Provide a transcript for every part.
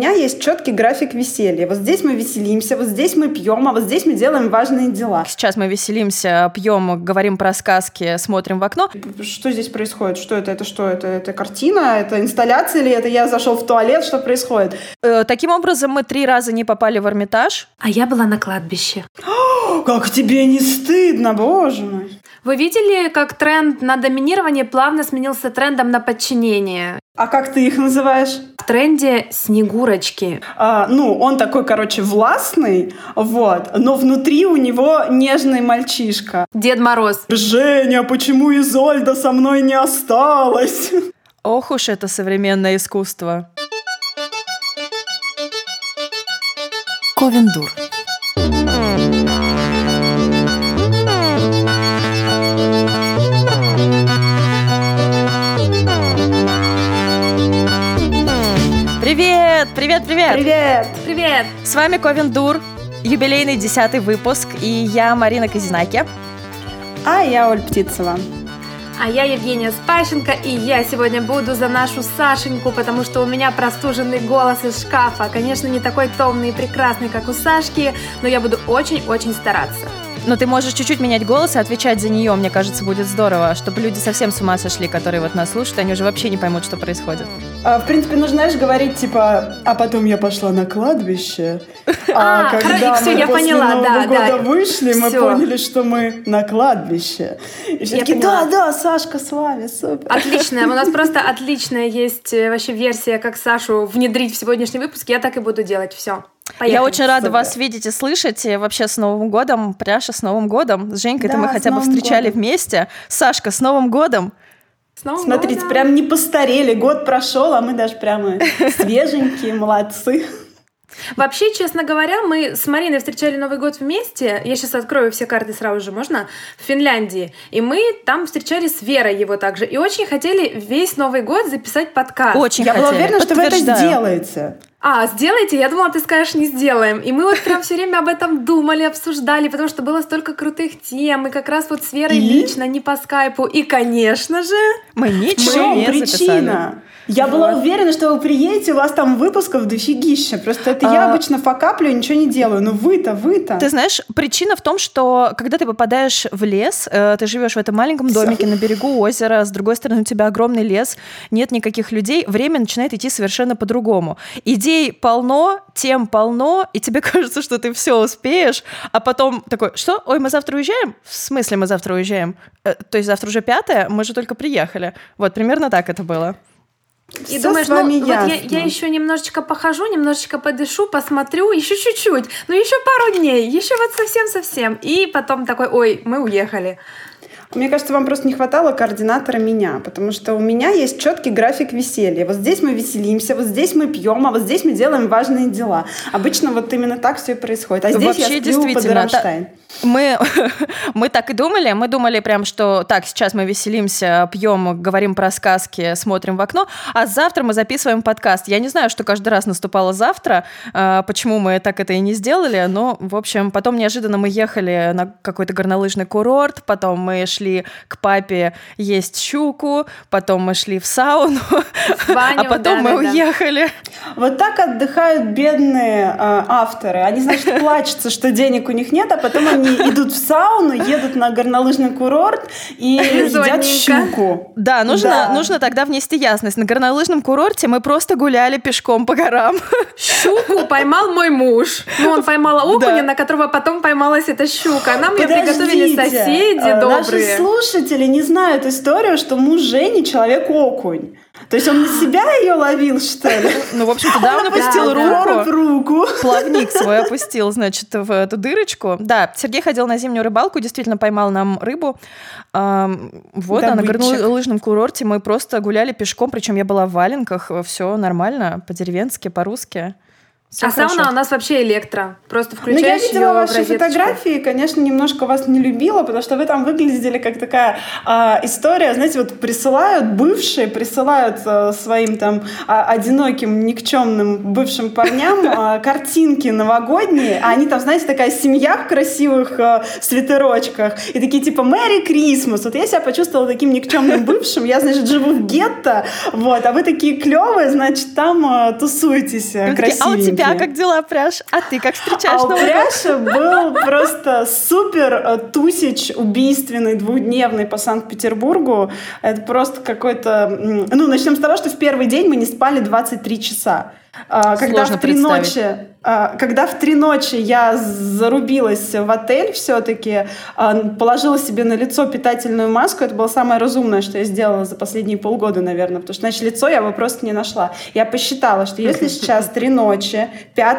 меня есть четкий график веселья. Вот здесь мы веселимся, вот здесь мы пьем, а вот здесь мы делаем важные дела. Сейчас мы веселимся, пьем, говорим про сказки, смотрим в окно. Что здесь происходит? Что это? Это что? Это, это картина? Это инсталляция или это я зашел в туалет? Что происходит? Э, таким образом, мы три раза не попали в Эрмитаж. А я была на кладбище. Как тебе не стыдно, боже мой. Вы видели, как тренд на доминирование плавно сменился трендом на подчинение? А как ты их называешь? В тренде снегурочки. А, ну, он такой, короче, властный, вот, но внутри у него нежный мальчишка. Дед Мороз. Женя, почему Изольда со мной не осталась? Ох уж это современное искусство. Ковендур. Привет, привет, привет! Привет! Привет! С вами Ковендур, юбилейный десятый выпуск, и я Марина Казинаки. А я Оль Птицева. А я Евгения Спащенко, и я сегодня буду за нашу Сашеньку, потому что у меня простуженный голос из шкафа. Конечно, не такой томный и прекрасный, как у Сашки, но я буду очень-очень стараться. Но ты можешь чуть-чуть менять голос и отвечать за нее, мне кажется, будет здорово, чтобы люди совсем с ума сошли, которые вот нас слушают, они уже вообще не поймут, что происходит. А, в принципе, нужно, знаешь, говорить, типа, а потом я пошла на кладбище, а, А, когда мы я после поняла, Нового да, года да. вышли, мы поняли, что мы на кладбище. И все Я поняла. да, да, Сашка с вами, супер. Отлично, у нас просто отличная есть э, вообще версия, как Сашу внедрить в сегодняшний выпуск. Я так и буду делать. Все. Я очень рада Супер. вас видеть и слышать. И вообще с Новым годом, Пряша, с Новым годом. С Женькой-то Да, мы с хотя бы Новым встречали годом. вместе. Сашка, с Новым годом! Смотрите, прям не постарели, год прошел, а мы даже прямо свеженькие, молодцы. Вообще, честно говоря, мы с Мариной встречали Новый год вместе. Я сейчас открою все карты сразу же, можно? В Финляндии. И мы там встречали с Верой его также. И очень хотели весь Новый год записать подкаст. Очень Я была хотели. уверена, что вы это сделаете. А, сделайте? Я думала, ты скажешь, не сделаем. И мы вот прям все время об этом думали, обсуждали, потому что было столько крутых тем. И как раз вот с Верой И? лично, не по скайпу. И, конечно же, Мы ничего чем не записали. причина? Я была уверена, что вы приедете, у вас там выпусков дофигища. Просто это я А. обычно факаплю ничего не делаю. Но вы-то, вы-то. Ты знаешь, причина в том, что когда ты попадаешь в лес, э, ты живешь в этом маленьком домике на берегу озера, с другой стороны у тебя огромный лес, нет никаких людей, время начинает идти совершенно по-другому. Идей полно, тем полно, и тебе кажется, что ты все успеешь, а потом такой, что? Ой, мы завтра уезжаем? В смысле мы завтра уезжаем? Э, то есть завтра уже пятое, мы же только приехали. Вот, примерно так это было. И Всё думаешь, с вами ну вот я, ясно. я еще немножечко похожу, немножечко подышу, посмотрю, еще чуть-чуть, ну еще пару дней, еще вот совсем-совсем. И потом такой, ой, мы уехали. Мне кажется, вам просто не хватало координатора меня, потому что у меня есть четкий график веселья. Вот здесь мы веселимся, вот здесь мы пьем, а вот здесь мы делаем важные дела. Обычно вот именно так все и происходит. А здесь Вообще, я сплю под действительно, Рамштайн. Мы, мы так и думали. Мы думали прям, что так, сейчас мы веселимся, пьем, говорим про сказки, смотрим в окно, а завтра мы записываем подкаст. Я не знаю, что каждый раз наступало завтра, э, почему мы так это и не сделали, но, в общем, потом неожиданно мы ехали на какой-то горнолыжный курорт, потом мы шли к папе есть щуку, потом мы шли в сауну, баню, а потом мы да-да-да. уехали. Вот так отдыхают бедные э, авторы. Они, значит, плачутся, что денег у них нет, а потом они идут в сауну, едут на горнолыжный курорт и едят щуку. Да, нужно, Да. нужно тогда внести ясность. На горнолыжном курорте мы просто гуляли пешком по горам. Щуку поймал мой муж. Ну, он поймал окуня, Да. на которого потом поймалась эта щука. Нам ее приготовили соседи э, Наши слушатели не знают историю, что муж Жени человек-окунь. То есть он на себя ее ловил, что ли? Ну, в общем-то, да, он опустил да. Руку. руку. Плавник свой опустил, значит, в эту дырочку. Да, Сергей ходил на зимнюю рыбалку, действительно поймал нам рыбу. Вот, а на Добытчик. горнолыжном курорте мы просто гуляли пешком, причем я была в валенках, все нормально, по-деревенски, по-русски. Всё а хорошо. сауна у нас вообще электро. Просто включаешь Ну, я видела ваши фотографии, конечно, немножко вас не любила, потому что вы там выглядели как такая э, история, знаете, вот присылают бывшие, присылают э, своим там э, одиноким, никчемным бывшим парням э, картинки новогодние, а они там, знаете, такая семья в красивых э, свитерочках, и такие типа «Мэри Крисмас». Вот я себя почувствовала таким никчемным бывшим, я, значит, живу в гетто, вот, а вы такие клевые, значит, там э, тусуетесь э, красивенькие тебя как дела, Пряж? А ты как встречаешь а Новый Пряша был просто супер э, тусич убийственный двухдневный по Санкт-Петербургу. Это просто какой-то... Ну, начнем с того, что в первый день мы не спали 23 часа. А, когда в три ночи а, когда в три ночи я зарубилась в отель все-таки, а, положила себе на лицо питательную маску, это было самое разумное, что я сделала за последние полгода, наверное, потому что, значит, лицо я бы просто не нашла. Я посчитала, что если сейчас три ночи 5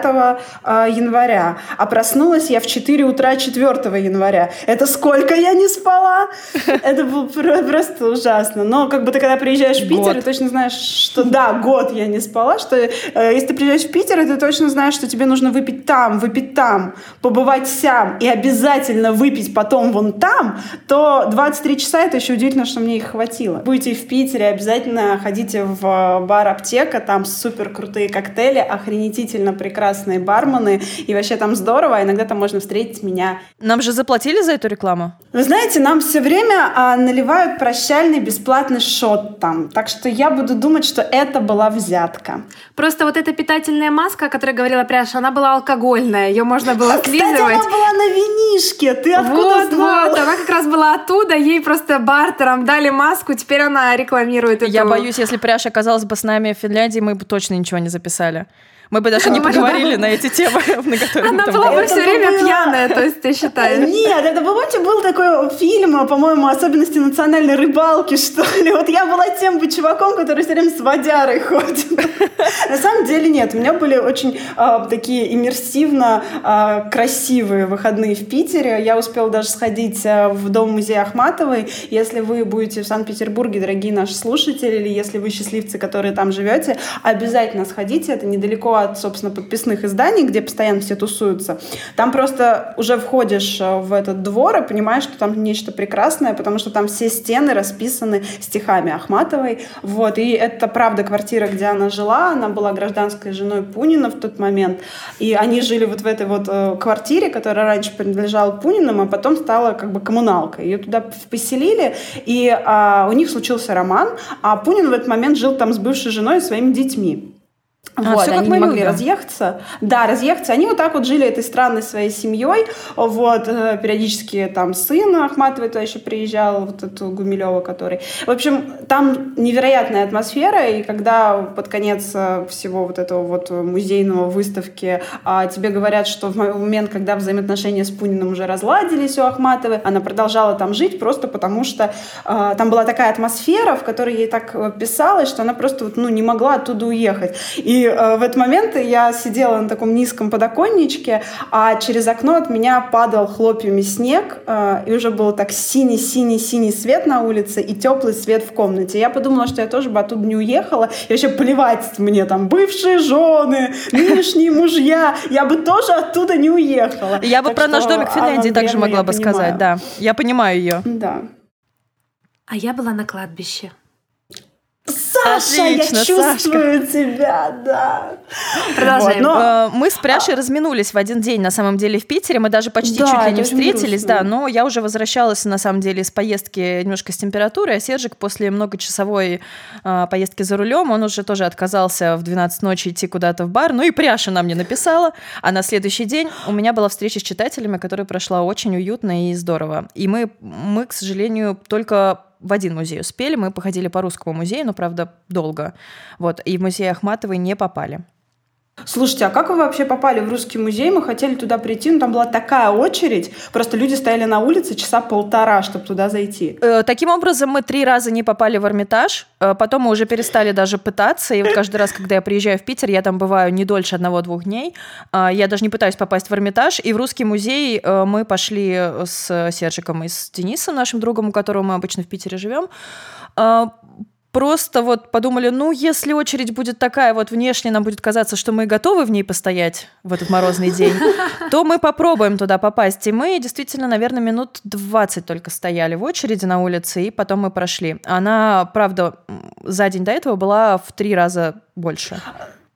а, января, а проснулась я в 4 утра 4 января, это сколько я не спала? Это было просто ужасно. Но как бы ты когда приезжаешь в Питер, ты точно знаешь, что да, год я не спала, что э, если ты приезжаешь в Питер, ты точно знаешь, что тебе нужно выпить там, выпить там, побывать сям и обязательно выпить потом вон там, то 23 часа это еще удивительно, что мне их хватило. Будете в Питере, обязательно ходите в бар «Аптека», там супер крутые коктейли, охренительно прекрасные бармены, и вообще там здорово, а иногда там можно встретить меня. Нам же заплатили за эту рекламу? Вы знаете, нам все время а, наливают прощальный бесплатный шот там, так что я буду думать, что это была взятка. Просто вот эта питательная маска, о которой говорила знаешь, она была алкогольная, ее можно было слизывать. Кстати, она была на винишке, ты откуда вот, знала? Вот, она как раз была оттуда, ей просто бартером дали маску, теперь она рекламирует эту... Я боюсь, если Пряша оказалась бы с нами в Финляндии, мы бы точно ничего не записали мы бы даже не поговорили на эти темы, на которые Она была бы все время пьяная, то есть ты считаешь? Нет, это, помните, был такой фильм, по-моему, особенности национальной рыбалки, что ли. Вот я была тем бы чуваком, который все время с водярой ходит. На самом деле нет. У меня были очень а, такие иммерсивно а, красивые выходные в Питере. Я успела даже сходить а, в дом музея Ахматовой. Если вы будете в Санкт-Петербурге, дорогие наши слушатели, или если вы счастливцы, которые там живете, обязательно сходите. Это недалеко от, собственно, подписных изданий, где постоянно все тусуются, там просто уже входишь э, в этот двор и понимаешь, что там нечто прекрасное, потому что там все стены расписаны стихами Ахматовой. Вот. И это, правда, квартира, где она жила. Она была гражданской женой Пунина в тот момент. И они жили вот в этой вот э, квартире, которая раньше принадлежала Пуниным, а потом стала как бы коммуналкой. Ее туда поселили, и а, у них случился роман, а Пунин в этот момент жил там с бывшей женой и своими детьми. А, вот, они не могли любим. разъехаться. Да, разъехаться. Они вот так вот жили этой странной своей семьей. Вот, э, периодически там сын Ахматовой туда еще приезжал, вот эту Гумилева, который... В общем, там невероятная атмосфера, и когда под конец э, всего вот этого вот музейного выставки а, тебе говорят, что в момент, когда взаимоотношения с Пуниным уже разладились у Ахматовой, она продолжала там жить просто потому, что а, там была такая атмосфера, в которой ей так писалось, что она просто вот, ну, не могла оттуда уехать. И э, в этот момент я сидела на таком низком подоконничке, а через окно от меня падал хлопьями снег, э, и уже был так синий-синий-синий свет на улице и теплый свет в комнате. Я подумала, что я тоже бы оттуда не уехала, и вообще плевать мне там бывшие жены, нынешние мужья, я бы тоже оттуда не уехала. Я бы так про наш домик в Финляндии также могла бы сказать, да. Я понимаю ее. Да. А я была на кладбище. Саша, Отлично, я чувствую Сашка. тебя, да. Продолжаем. Вот, но... Э, мы с Пряшей а... разминулись в один день, на самом деле, в Питере. Мы даже почти да, чуть ли не встретились, грустно. да. Но я уже возвращалась, на самом деле, из поездки немножко с температурой, а Сержик после многочасовой э, поездки за рулем, он уже тоже отказался в 12 ночи идти куда-то в бар. Ну и Пряша нам не написала. А на следующий день у меня была встреча с читателями, которая прошла очень уютно и здорово. И мы, мы к сожалению, только в один музей успели. Мы походили по русскому музею, но, правда, долго. Вот. И в музей Ахматовой не попали. Слушайте, а как вы вообще попали в русский музей? Мы хотели туда прийти, но там была такая очередь, просто люди стояли на улице часа полтора, чтобы туда зайти. Э, таким образом, мы три раза не попали в Эрмитаж, э, потом мы уже перестали даже пытаться, и вот каждый раз, когда я приезжаю в Питер, я там бываю не дольше одного-двух дней, э, я даже не пытаюсь попасть в Эрмитаж, и в русский музей э, мы пошли с Сержиком и с Денисом, нашим другом, у которого мы обычно в Питере живем, э, просто вот подумали, ну, если очередь будет такая, вот внешне нам будет казаться, что мы готовы в ней постоять в этот морозный день, то мы попробуем туда попасть. И мы действительно, наверное, минут 20 только стояли в очереди на улице, и потом мы прошли. Она, правда, за день до этого была в три раза больше.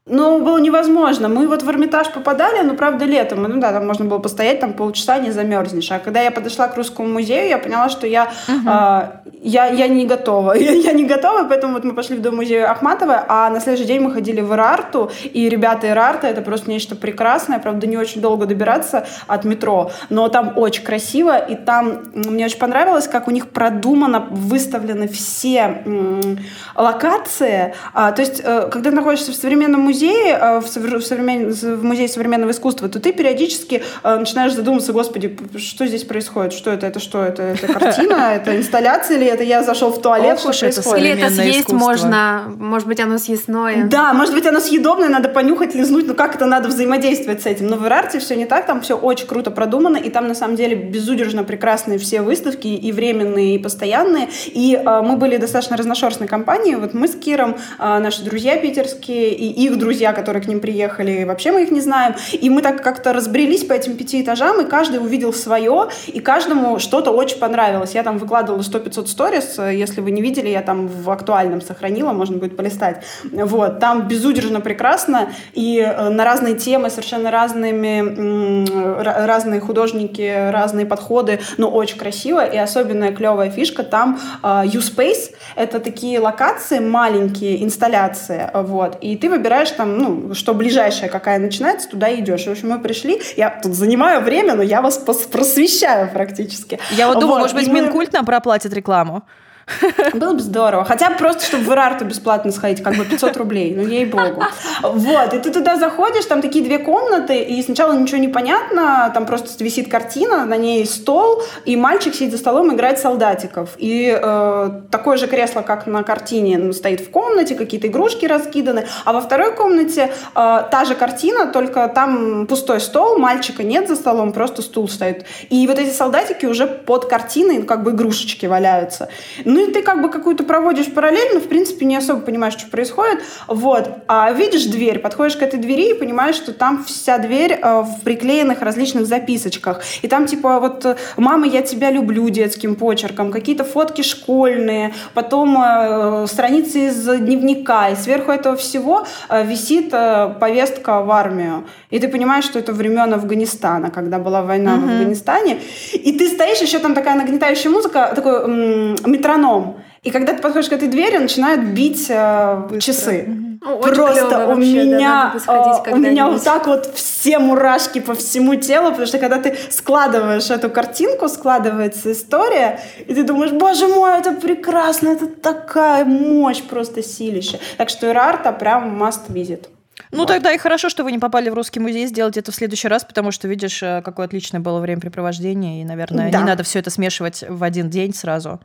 Ну, было невозможно. Мы вот в Эрмитаж попадали, ну, правда, летом. Ну да, там можно было постоять там полчаса, не замерзнешь. А когда я подошла к Русскому музею, я поняла, что я, угу. э, я, я не готова. я, я не готова, поэтому вот мы пошли в Дом музея Ахматова, а на следующий день мы ходили в Ирарту, и ребята Ирарта, это просто нечто прекрасное. Правда, не очень долго добираться от метро, но там очень красиво, и там мне очень понравилось, как у них продумано выставлены все м, локации. А, то есть, э, когда находишься в современном музее, музее, э, в, современ... в музее современного искусства, то ты периодически э, начинаешь задумываться, господи, что здесь происходит? Что это? Это что? Это, это картина? Это инсталляция или это я зашел в туалет? Что происходит? Или это съесть можно? Может быть, оно съестное? Да, может быть, оно съедобное, надо понюхать, лизнуть, но как это надо взаимодействовать с этим? Но в Ирарте все не так, там все очень круто продумано, и там на самом деле безудержно прекрасные все выставки, и временные, и постоянные. И э, мы были достаточно разношерстной компанией. Вот мы с Киром, э, наши друзья питерские, и их друзья, которые к ним приехали, вообще мы их не знаем. И мы так как-то разбрелись по этим пяти этажам, и каждый увидел свое, и каждому что-то очень понравилось. Я там выкладывала 100-500 сторис, если вы не видели, я там в актуальном сохранила, можно будет полистать. Вот, там безудержно прекрасно, и э, на разные темы, совершенно разными, разные художники, разные подходы, но очень красиво, и особенная клевая фишка, там U-Space, э, это такие локации, маленькие инсталляции, вот, и ты выбираешь там, ну, что ближайшая какая начинается, туда идешь. В общем, мы пришли, я тут занимаю время, но я вас просвещаю практически. Я вот думаю, вот, может быть, мы... Минкульт нам проплатит рекламу. Было бы здорово. Хотя бы просто, чтобы в Ирарту бесплатно сходить, как бы 500 рублей, ну ей-богу. Вот, и ты туда заходишь, там такие две комнаты, и сначала ничего не понятно, там просто висит картина, на ней стол, и мальчик сидит за столом играет солдатиков. И э, такое же кресло, как на картине, ну, стоит в комнате, какие-то игрушки раскиданы, а во второй комнате э, та же картина, только там пустой стол, мальчика нет за столом, просто стул стоит. И вот эти солдатики уже под картиной, ну, как бы игрушечки валяются. Ну и ты как бы какую-то проводишь параллель, но в принципе не особо понимаешь, что происходит. Вот. А видишь дверь, подходишь к этой двери и понимаешь, что там вся дверь э, в приклеенных различных записочках. И там типа вот «Мама, я тебя люблю» детским почерком, какие-то фотки школьные, потом э, страницы из дневника. И сверху этого всего э, висит э, повестка в армию. И ты понимаешь, что это времен Афганистана, когда была война mm-hmm. в Афганистане. И ты стоишь, еще там такая нагнетающая музыка, такой м- метроном метроном. И когда ты подходишь к этой двери, начинают бить э, часы. Ну, Просто у меня, да, э, у меня вот так вот все мурашки по всему телу, потому что когда ты складываешь эту картинку, складывается история, и ты думаешь, боже мой, это прекрасно, это такая мощь, просто силища. Так что Ирарта прям must visit. Ну, вот. тогда и хорошо, что вы не попали в русский музей, сделать это в следующий раз, потому что видишь, э, какое отличное было времяпрепровождение, и, наверное, да. не надо все это смешивать в один день сразу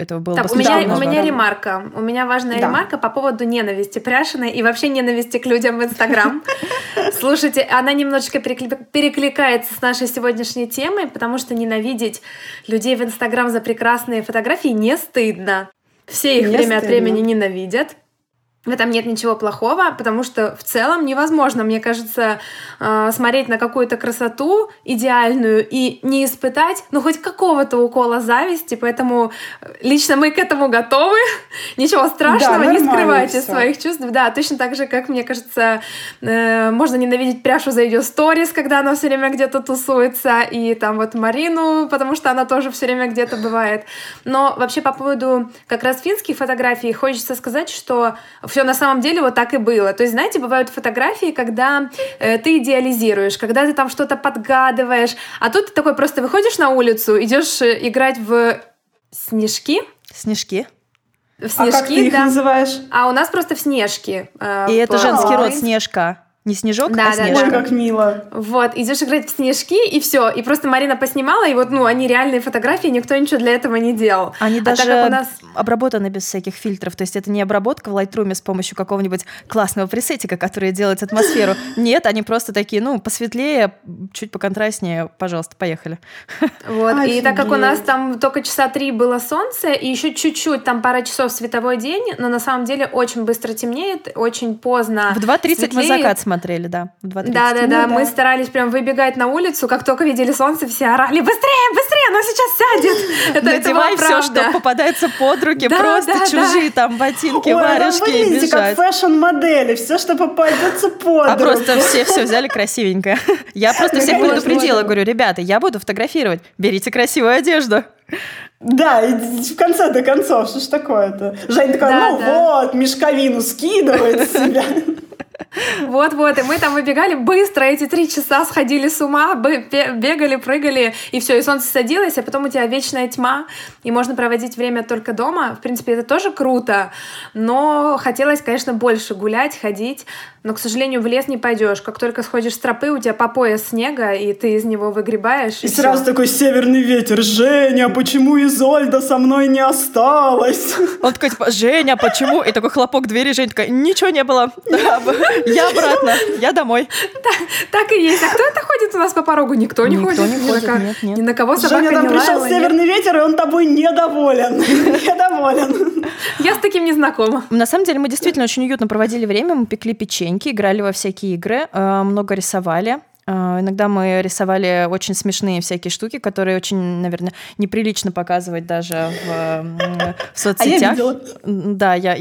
этого было так, у меня, у меня ремарка. У меня важная да. ремарка по поводу ненависти Пряшиной и вообще ненависти к людям в Инстаграм. Слушайте, она немножечко перекликается с нашей сегодняшней темой, потому что ненавидеть людей в Инстаграм за прекрасные фотографии не стыдно. Все их не время стыдно. от времени ненавидят. В этом нет ничего плохого, потому что в целом невозможно, мне кажется, э, смотреть на какую-то красоту идеальную и не испытать, ну, хоть какого-то укола зависти, поэтому э, лично мы к этому готовы. Ничего страшного, да, не скрывайте всё. своих чувств. Да, точно так же, как, мне кажется, э, можно ненавидеть пряшу за ее сторис, когда она все время где-то тусуется, и там вот Марину, потому что она тоже все время где-то бывает. Но вообще по поводу как раз финских фотографий хочется сказать, что все на самом деле вот так и было. То есть, знаете, бывают фотографии, когда э, ты идеализируешь, когда ты там что-то подгадываешь, а тут ты такой просто выходишь на улицу, идешь э, играть в снежки. Снежки. В снежки, а как ты их да. называешь? А у нас просто в снежки. Э, И это женский род снежка. Не снежок, Да, а да, да. снежка. Ой, как мило. Вот, идешь играть в снежки, и все. И просто Марина поснимала, и вот, ну, они реальные фотографии, никто ничего для этого не делал. Они А даже так как у нас... обработаны без всяких фильтров. То есть это не обработка в Lightroom с помощью какого-нибудь классного пресетика, который делает атмосферу. Нет, они просто такие, ну, посветлее, чуть поконтрастнее. Пожалуйста, поехали. Вот, и так как у Офигеть. нас там только часа три было солнце, и еще чуть-чуть, там пара часов световой день, но на самом деле очень быстро темнеет, очень поздно В 2.30 мы закат смотрели, да. В 2.30. Да, да, Ну да. да. Мы старались прям выбегать на улицу, как только видели солнце, все орали быстрее, быстрее, оно сейчас сядет. Это, это Надевай была все, что попадается под руки, Да, просто да, чужие там ботинки, Ой, варежки вы и бежать. как фэшн-модели. Все, что попадется под А руку. просто все все взяли красивенько. Я просто всех Вот, предупредила, вот. говорю, ребята, я буду фотографировать, берите красивую одежду. Да, и в конце до концов, что ж такое-то? Женя такая, Да, ну да. вот, мешковину скидывает с себя. Вот-вот, и мы там выбегали быстро, эти три часа сходили с ума, бегали, прыгали, и все, и солнце садилось, а потом у тебя вечная тьма, и можно проводить время только дома. В принципе, это тоже круто, но хотелось, конечно, больше гулять, ходить, но, к сожалению, в лес не пойдешь. Как только сходишь с тропы, у тебя по пояс снега, и ты из него выгребаешь. И всё. сразу такой северный ветер. Женя, почему Изольда со мной не осталась? Он такой, типа, Женя, почему? И такой хлопок двери, Женя такая, ничего не было. Я обратно, я домой. Так и есть. А кто это ходит у нас по порогу? Никто не ходит. не ни на ходит, ко- нет, нет. Ни на кого собака Женя, там не пришел северный ветер, и он тобой недоволен. Недоволен. Я с таким не знакома. На самом деле мы действительно очень уютно проводили время, мы пекли печеньки, играли во всякие игры, э, много рисовали. Э, Иногда мы рисовали очень смешные всякие штуки, которые очень, наверное, неприлично показывать даже в, в соцсетях. видела. М, Да, я...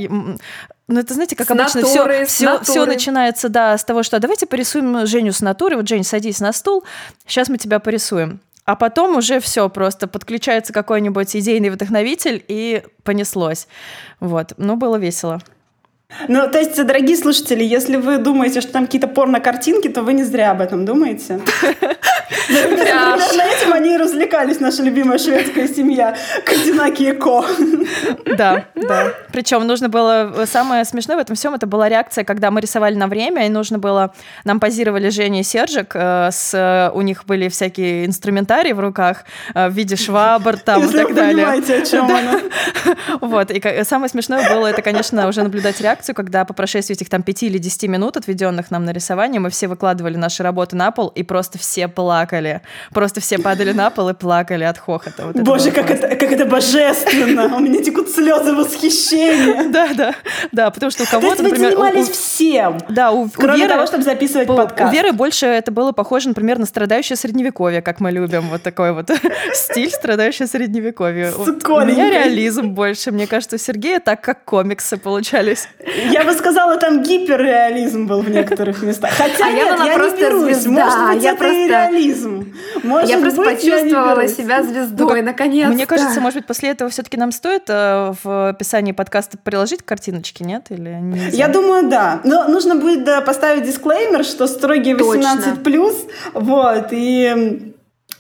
Ну, это, знаете, как С обычно, натуры, все, все, натуры. начинается, да, с того, что «А давайте порисуем Женю с натуры. Вот, Жень, садись на стул, сейчас мы тебя порисуем. А потом уже все просто подключается какой-нибудь идейный вдохновитель и понеслось. Вот, ну было весело. Ну, то есть, дорогие слушатели, если вы думаете, что там какие-то порно-картинки, то вы не зря об этом думаете. Примерно этим они и развлекались, наша любимая шведская семья. Кадинаки и Ко. Да, да. Причем нужно было самое смешное в этом всем это была реакция, когда мы рисовали на время, и нужно было нам позировали Женя и Сержик, э, с э, у них были всякие инструментарии в руках э, в виде швабр там и так вы далее. понимаете, о чем она. Вот, и самое смешное было, это, конечно, уже наблюдать реакцию, когда по прошествии этих там 5 или 10 минут, отведенных нам на рисование, мы все выкладывали наши работы на пол, и просто все плакали. Просто все падали на пол и плакали от хохота. Вот Боже, как просто. это, как это божественно! У меня текут слезы восхищения. Да, да, да, потому что у кого-то, например... занимались всем, Да, у, кроме того, чтобы записывать подкаст. У Веры больше это было похоже, например, на страдающее средневековье, как мы любим. Вот такой вот стиль страдающее средневековье. У- меня реализм больше. Мне кажется, у Сергея так, как комиксы получались. Я бы сказала, там гиперреализм был в некоторых местах. Хотя А я нет, была я просто не берусь. звезда, Может быть, я это и просто- реализм. Может я просто быть, я не почувствовала берусь. себя Ну, звездой, как- наконец-то. Мне кажется, может быть, после этого все-таки нам стоит э, в описании подкаста приложить картиночки, нет? Или нельзя? Я думаю, да. Но нужно будет да, поставить дисклеймер, что строгие Точно. 18+, вот, и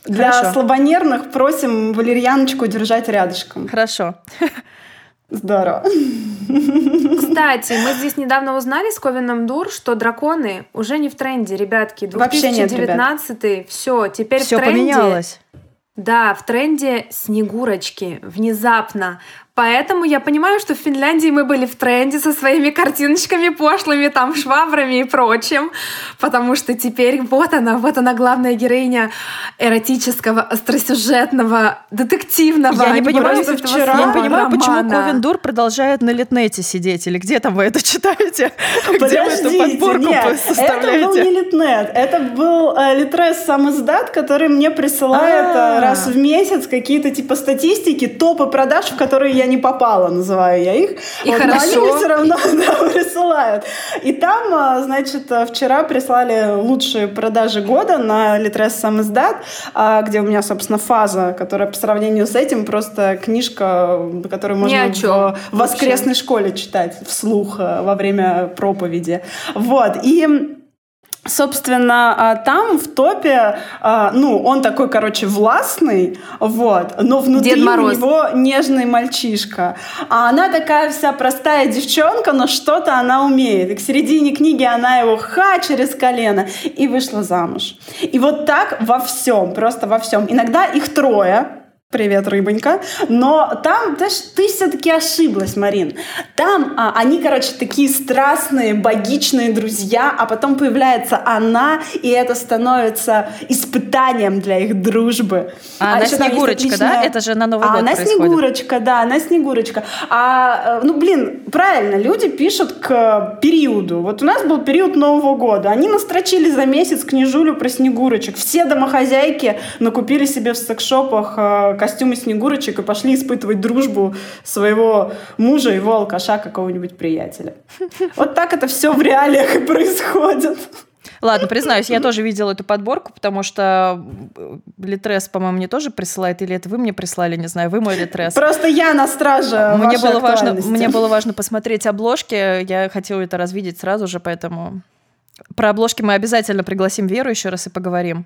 для Хорошо. слабонервных просим валерьяночку держать рядышком. Хорошо. Здорово. Кстати, мы здесь недавно узнали с Ковином Дур, что драконы уже не в тренде, ребятки. Вообще нет, ребят. 2019 все, теперь Все в тренде. поменялось. Да, в тренде снегурочки внезапно. Поэтому я понимаю, что в Финляндии мы были в тренде со своими картиночками пошлыми, там, швабрами и прочим. Потому что теперь вот она, вот она главная героиня эротического, остросюжетного, детективного. Я не понимаю, этого вчера- Я не понимаю, почему романа. Ковен Дур продолжает на Литнете сидеть, или где там вы это читаете? Где вы эту Подождите, подборку нет, это был составляете? не Литнет, это был э, Литрес сам издат, который мне присылает э, А. раз в месяц какие-то типа статистики, топы продаж, в которые я не попала, называю я их. И но хорошо. они мне все равно да, присылают. И там, э, значит, вчера прислали лучшие продажи года на Литрес сам издат, а, где у меня, собственно, фаза, которая по сравнению с этим просто книжка, которую можно в воскресной школе читать вслух э, во время проповеди. Вот. И Собственно, а, там в топе, а, ну, он такой, короче, властный, вот, но внутри у него нежный мальчишка. А она такая вся простая девчонка, но что-то она умеет. И к середине книги она его ха через колено и вышла замуж. И вот так во всем, просто во всем. Иногда их трое, Привет, рыбонька. Но там ты, ты все-таки ошиблась, Марин. Там а, они, короче, такие страстные, богичные друзья, а потом появляется она, и это становится испытанием для их дружбы. А, а она Снегурочка, отличная... да? Это же на Новый а год она происходит. Снегурочка, да, она Снегурочка. А, э, ну, блин, правильно, люди пишут к периоду. Вот у нас был период Нового года. Они настрочили за месяц книжулю про Снегурочек. Все домохозяйки накупили себе в секшопах э, костюмы снегурочек и пошли испытывать дружбу своего мужа, его алкаша, какого-нибудь приятеля. Вот так это все в реалиях и происходит. Ладно, признаюсь, я тоже видела эту подборку, потому что э, Литрес, по-моему, мне тоже присылает, или это вы мне прислали, не знаю, вы мой Литрес. Просто я на страже мне было важно, Мне было важно посмотреть обложки, я хотела это развидеть сразу же, поэтому про обложки мы обязательно пригласим Веру еще раз и поговорим.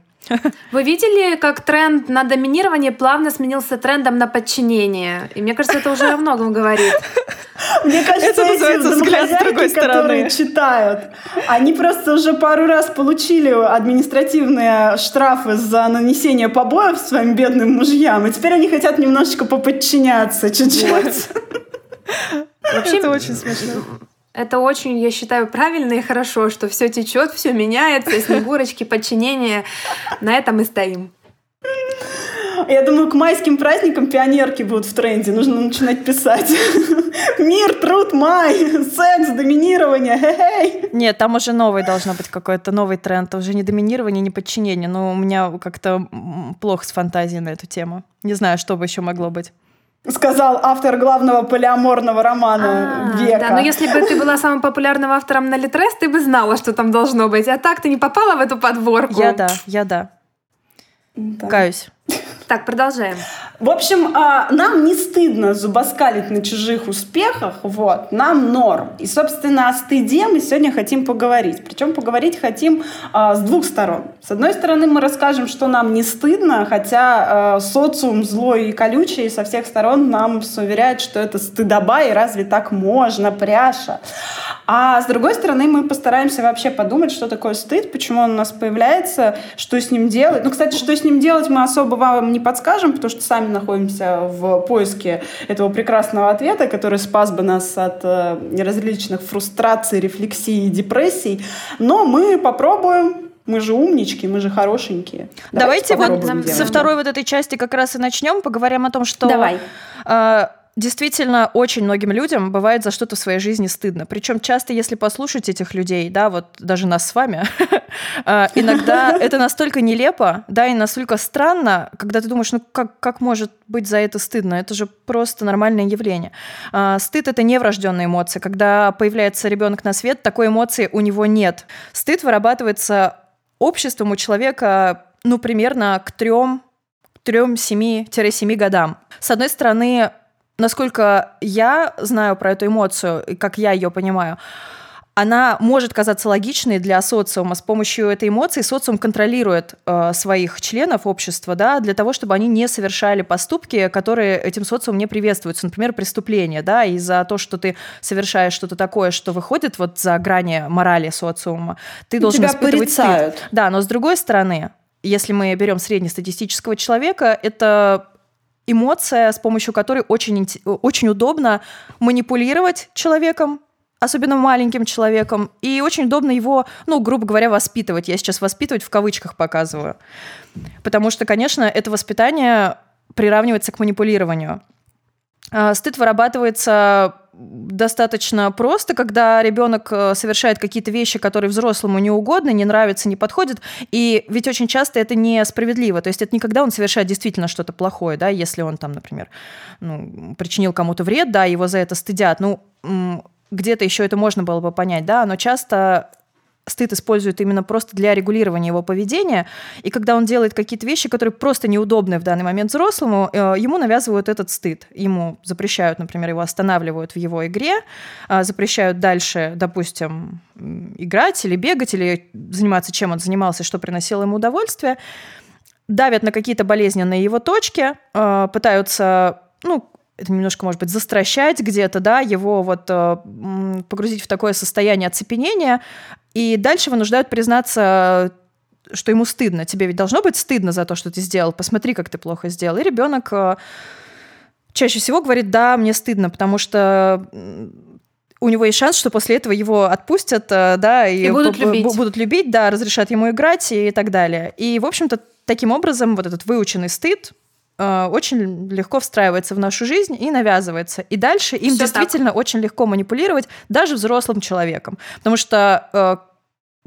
Вы видели, как тренд на доминирование плавно сменился трендом на подчинение? И мне кажется, это уже о многом говорит. Мне кажется, это называется взгляд с другой стороны. которые читают, они просто уже пару раз получили административные штрафы за нанесение побоев своим бедным мужьям, и теперь они хотят немножечко поподчиняться чуть-чуть. Вообще, это очень смешно. Это очень, я считаю, правильно и хорошо, что все течет, все меняется, снегурочки, подчинение. На этом и стоим. Я думаю, к майским праздникам пионерки будут в тренде. Нужно начинать писать. Мир, труд, май, секс, доминирование. Хе-хей. Нет, там уже новый должно быть какой-то новый тренд. Уже не доминирование, не подчинение. Но у меня как-то плохо с фантазией на эту тему. Не знаю, что бы еще могло быть сказал автор главного полиаморного романа а, века. Да, но если бы ты была самым популярным автором на Литрес, ты бы знала, что там должно быть. А так ты не попала в эту подборку. Я да, я да. да. Каюсь. Так, продолжаем. В общем, а, нам не стыдно зубоскалить на чужих успехах, вот, нам норм. И, собственно, о стыде мы сегодня хотим поговорить. Причем поговорить хотим а, с двух сторон. С одной стороны, мы расскажем, что нам не стыдно, хотя а, социум злой и колючий, со всех сторон нам уверяет, что это стыдоба, и разве так можно, пряша. А с другой стороны, мы постараемся вообще подумать, что такое стыд, почему он у нас появляется, что с ним делать. Ну, кстати, что с ним делать мы особо вам не подскажем, потому что сами находимся в поиске этого прекрасного ответа, который спас бы нас от э, различных фрустраций, рефлексий и депрессий. Но мы попробуем мы же умнички, мы же хорошенькие. Давайте, Давайте вот со второй вот этой части как раз и начнем, поговорим о том, что Давай. Э, действительно очень многим людям бывает за что-то в своей жизни стыдно. Причем часто, если послушать этих людей, да, вот даже нас с вами, а, иногда это настолько нелепо, да, и настолько странно, когда ты думаешь, ну как, как может быть за это стыдно? Это же просто нормальное явление. А, стыд — это не врожденная эмоция. Когда появляется ребенок на свет, такой эмоции у него нет. Стыд вырабатывается обществом у человека, ну, примерно к трем 3-7-7 годам. С одной стороны, насколько я знаю про эту эмоцию и как я ее понимаю, она может казаться логичной для социума. С помощью этой эмоции социум контролирует э, своих членов общества, да, для того, чтобы они не совершали поступки, которые этим социумом не приветствуются. Например, преступления, да, и за то, что ты совершаешь что-то такое, что выходит вот за грани морали социума, ты должен Тебя испытывать порицают. стыд. Да, но с другой стороны, если мы берем среднестатистического человека, это эмоция, с помощью которой очень, очень удобно манипулировать человеком, особенно маленьким человеком, и очень удобно его, ну, грубо говоря, воспитывать. Я сейчас воспитывать в кавычках показываю. Потому что, конечно, это воспитание приравнивается к манипулированию. А, стыд вырабатывается достаточно просто, когда ребенок э, совершает какие-то вещи, которые взрослому не угодны, не нравятся, не подходят. И ведь очень часто это несправедливо. То есть это не когда он совершает действительно что-то плохое, да, если он там, например, ну, причинил кому-то вред, да, его за это стыдят. Ну, где-то еще это можно было бы понять, да, но часто стыд использует именно просто для регулирования его поведения. И когда он делает какие-то вещи, которые просто неудобны в данный момент взрослому, э, ему навязывают этот стыд. Ему запрещают, например, его останавливают в его игре, э, запрещают дальше, допустим, играть или бегать, или заниматься чем он занимался, что приносило ему удовольствие, давят на какие-то болезненные его точки, э, пытаются ну, это немножко, может быть, застращать где-то, да, его вот э, погрузить в такое состояние оцепенения, и дальше вынуждают признаться что ему стыдно. Тебе ведь должно быть стыдно за то, что ты сделал. Посмотри, как ты плохо сделал. И ребенок э, чаще всего говорит, да, мне стыдно, потому что у него есть шанс, что после этого его отпустят, э, да, и, и будут, любить. будут любить, да, разрешат ему играть и так далее. И, в общем-то, таким образом вот этот выученный стыд, Э, очень легко встраивается в нашу жизнь и навязывается. И дальше им Все действительно так. очень легко манипулировать даже взрослым человеком. Потому что э,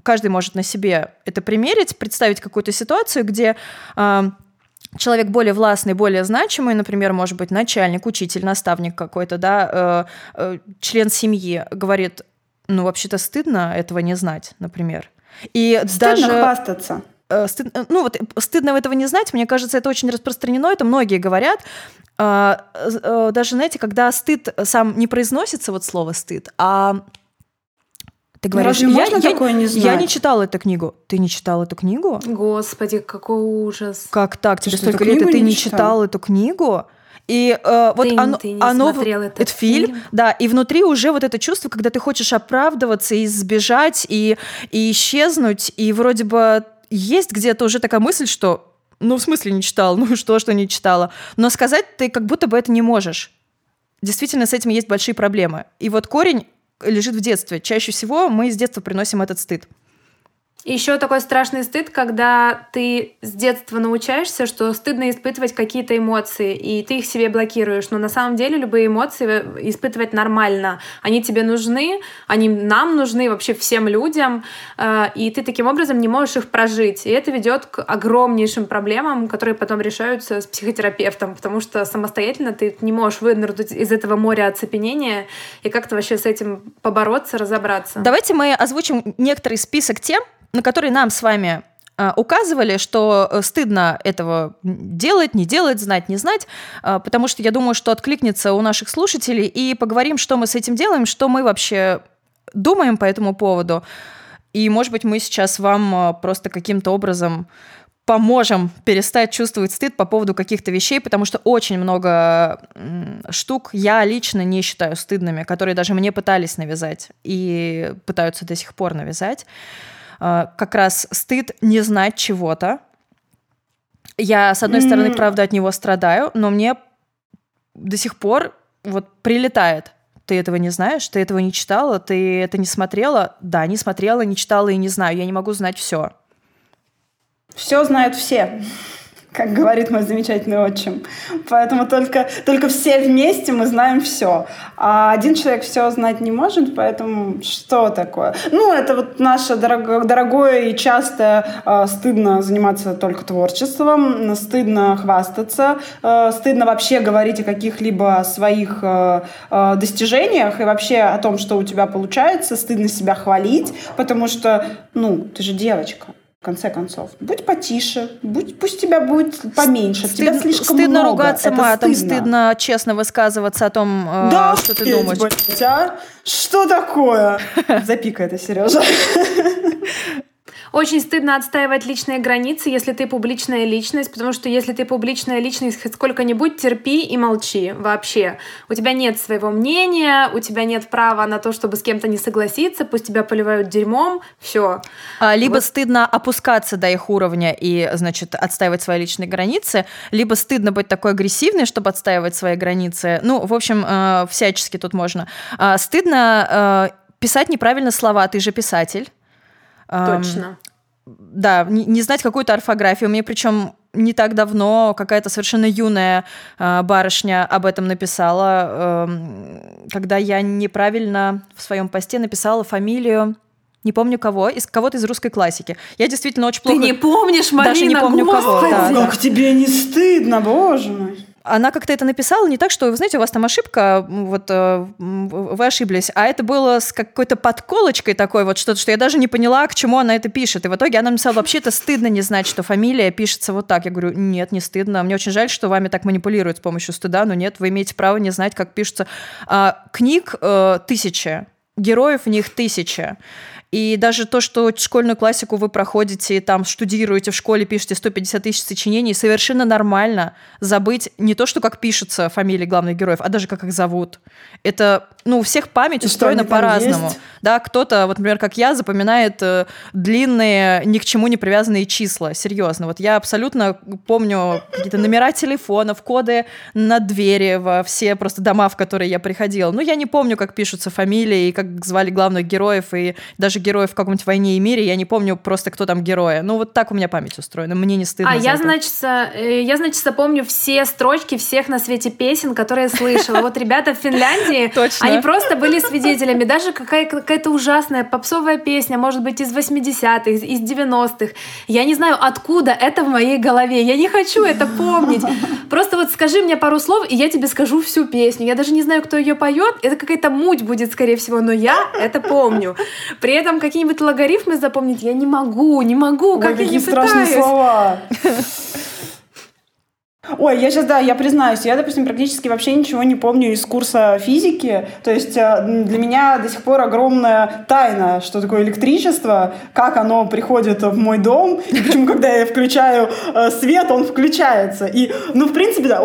каждый может на себе это примерить, представить какую-то ситуацию, где э, человек более властный, более значимый, например, может быть, начальник, учитель, наставник какой-то, да, член семьи, говорит, ну, вообще-то стыдно этого не знать, например. И стыдно даже... хвастаться. Э, стыд, э, ну вот стыдно этого не знать, мне кажется, это очень распространено, это многие говорят. А, э, даже, знаете, когда стыд сам не произносится, вот слово стыд, а ты говоришь, Разве я, можно я, такое не знать? Я не читала эту книгу. Ты не читал эту книгу? Господи, какой ужас. Как так? Тебе столько лет, и ты не читал? читал эту книгу? И э, вот ты, оно, ты не оно этот, этот фильм, фильм, да, и внутри уже вот это чувство, когда ты хочешь оправдываться и сбежать и, и исчезнуть, и вроде бы есть где-то уже такая мысль, что ну, в смысле не читала, ну что, что не читала. Но сказать ты как будто бы это не можешь. Действительно, с этим есть большие проблемы. И вот корень лежит в детстве. Чаще всего мы с детства приносим этот стыд. Еще такой страшный стыд, когда ты с детства научаешься, что стыдно испытывать какие-то эмоции, и ты их себе блокируешь. Но на самом деле любые эмоции испытывать нормально. Они тебе нужны, они нам нужны, вообще всем людям, э, и ты таким образом не можешь их прожить. И это ведет к огромнейшим проблемам, которые потом решаются с психотерапевтом, потому что самостоятельно ты не можешь вынырнуть из этого моря оцепенения и как-то вообще с этим побороться, разобраться. Давайте мы озвучим некоторый список тем, на которые нам с вами а, указывали, что э, стыдно этого делать, не делать, знать, не знать, а, потому что я думаю, что откликнется у наших слушателей, и поговорим, что мы с этим делаем, что мы вообще думаем по этому поводу. И, может быть, мы сейчас вам а, просто каким-то образом поможем перестать чувствовать стыд по поводу каких-то вещей, потому что очень много штук я лично не считаю стыдными, которые даже мне пытались навязать и пытаются до сих пор навязать. А, как раз стыд не знать чего-то. Я, с одной стороны, правда, от него страдаю, но мне до сих пор вот прилетает. Ты этого не знаешь, ты этого не читала, ты это не смотрела. Да, не смотрела, не читала и не знаю. Я не могу знать все. Все знают все как говорит мой замечательный отчим. Поэтому только, только все вместе мы знаем все. А один человек все знать не может, поэтому что такое? Ну, это вот наше дорого, дорогое и часто э, стыдно заниматься только творчеством, стыдно хвастаться, э, стыдно вообще говорить о каких-либо своих э, э, достижениях и вообще о том, что у тебя получается, стыдно себя хвалить, потому что, ну, ты же девочка конце концов. Будь потише, будь, пусть тебя будет поменьше, Стыд, тебя слишком стыдно много. ругаться Это матом, стыдно. стыдно честно высказываться о том, э, да, что ты думаешь. Блядь, а? Что такое? Запика это, Сережа. Очень стыдно отстаивать личные границы, если ты публичная личность, потому что если ты публичная личность, хоть сколько-нибудь терпи и молчи вообще. У тебя нет своего мнения, у тебя нет права на то, чтобы с кем-то не согласиться, пусть тебя поливают дерьмом, все. А, либо вот. стыдно опускаться до их уровня и, значит, отстаивать свои личные границы, либо стыдно быть такой агрессивной, чтобы отстаивать свои границы. Ну, в общем, э, всячески тут можно. А, стыдно э, писать неправильно слова, ты же писатель. Точно да, не, не знать какую-то орфографию. Мне причем не так давно какая-то совершенно юная э, барышня об этом написала, э, когда я неправильно в своем посте написала фамилию не помню кого, из кого-то из русской классики. Я действительно очень плохо... Ты не помнишь, Марина, Даже не помню Господи. кого. Да, как да. тебе не стыдно, боже мой. Она как-то это написала не так, что, вы знаете, у вас там ошибка, вот э, вы ошиблись, а это было с какой-то подколочкой такой вот что-то, что я даже не поняла, к чему она это пишет. И в итоге она написала, вообще-то стыдно не знать, что фамилия пишется вот так. Я говорю, нет, не стыдно. Мне очень жаль, что вами так манипулируют с помощью стыда, но нет, вы имеете право не знать, как пишется. А, книг э, тысячи, героев в них тысяча. И даже то, что школьную классику вы проходите, там штудируете в школе, пишете 150 тысяч сочинений, совершенно нормально забыть не то, что как пишется фамилии главных героев, а даже как их зовут. Это, ну, у всех память и устроена по-разному. Да, кто-то, вот, например, как я, запоминает э, длинные, ни к чему не привязанные числа. Серьезно. Вот я абсолютно помню какие-то номера телефонов, коды на двери во все просто дома, в которые я приходила. Ну, я не помню, как пишутся фамилии, и как звали главных героев, и даже даже героев в каком-нибудь «Войне и мире», я не помню просто, кто там герои. Ну, вот так у меня память устроена, мне не стыдно А я, это. значит, э, я, значит, помню все строчки всех на свете песен, которые я слышала. Вот ребята в Финляндии, они просто были свидетелями. Даже какая-то ужасная попсовая песня, может быть, из 80-х, из 90-х. Я не знаю, откуда это в моей голове. Я не хочу это помнить. Просто вот скажи мне пару слов, и я тебе скажу всю песню. Я даже не знаю, кто ее поет. Это какая-то муть будет, скорее всего, но я это помню. При этом этом какие-нибудь логарифмы запомнить я не могу, не могу, Ой, как я не страшные пытаюсь. слова. Ой, я сейчас, да, я признаюсь, я, допустим, практически вообще ничего не помню из курса физики. То есть э, для меня до сих пор огромная тайна, что такое электричество, как оно приходит в мой дом, и почему, когда я включаю э, свет, он включается. И, ну, в принципе, да,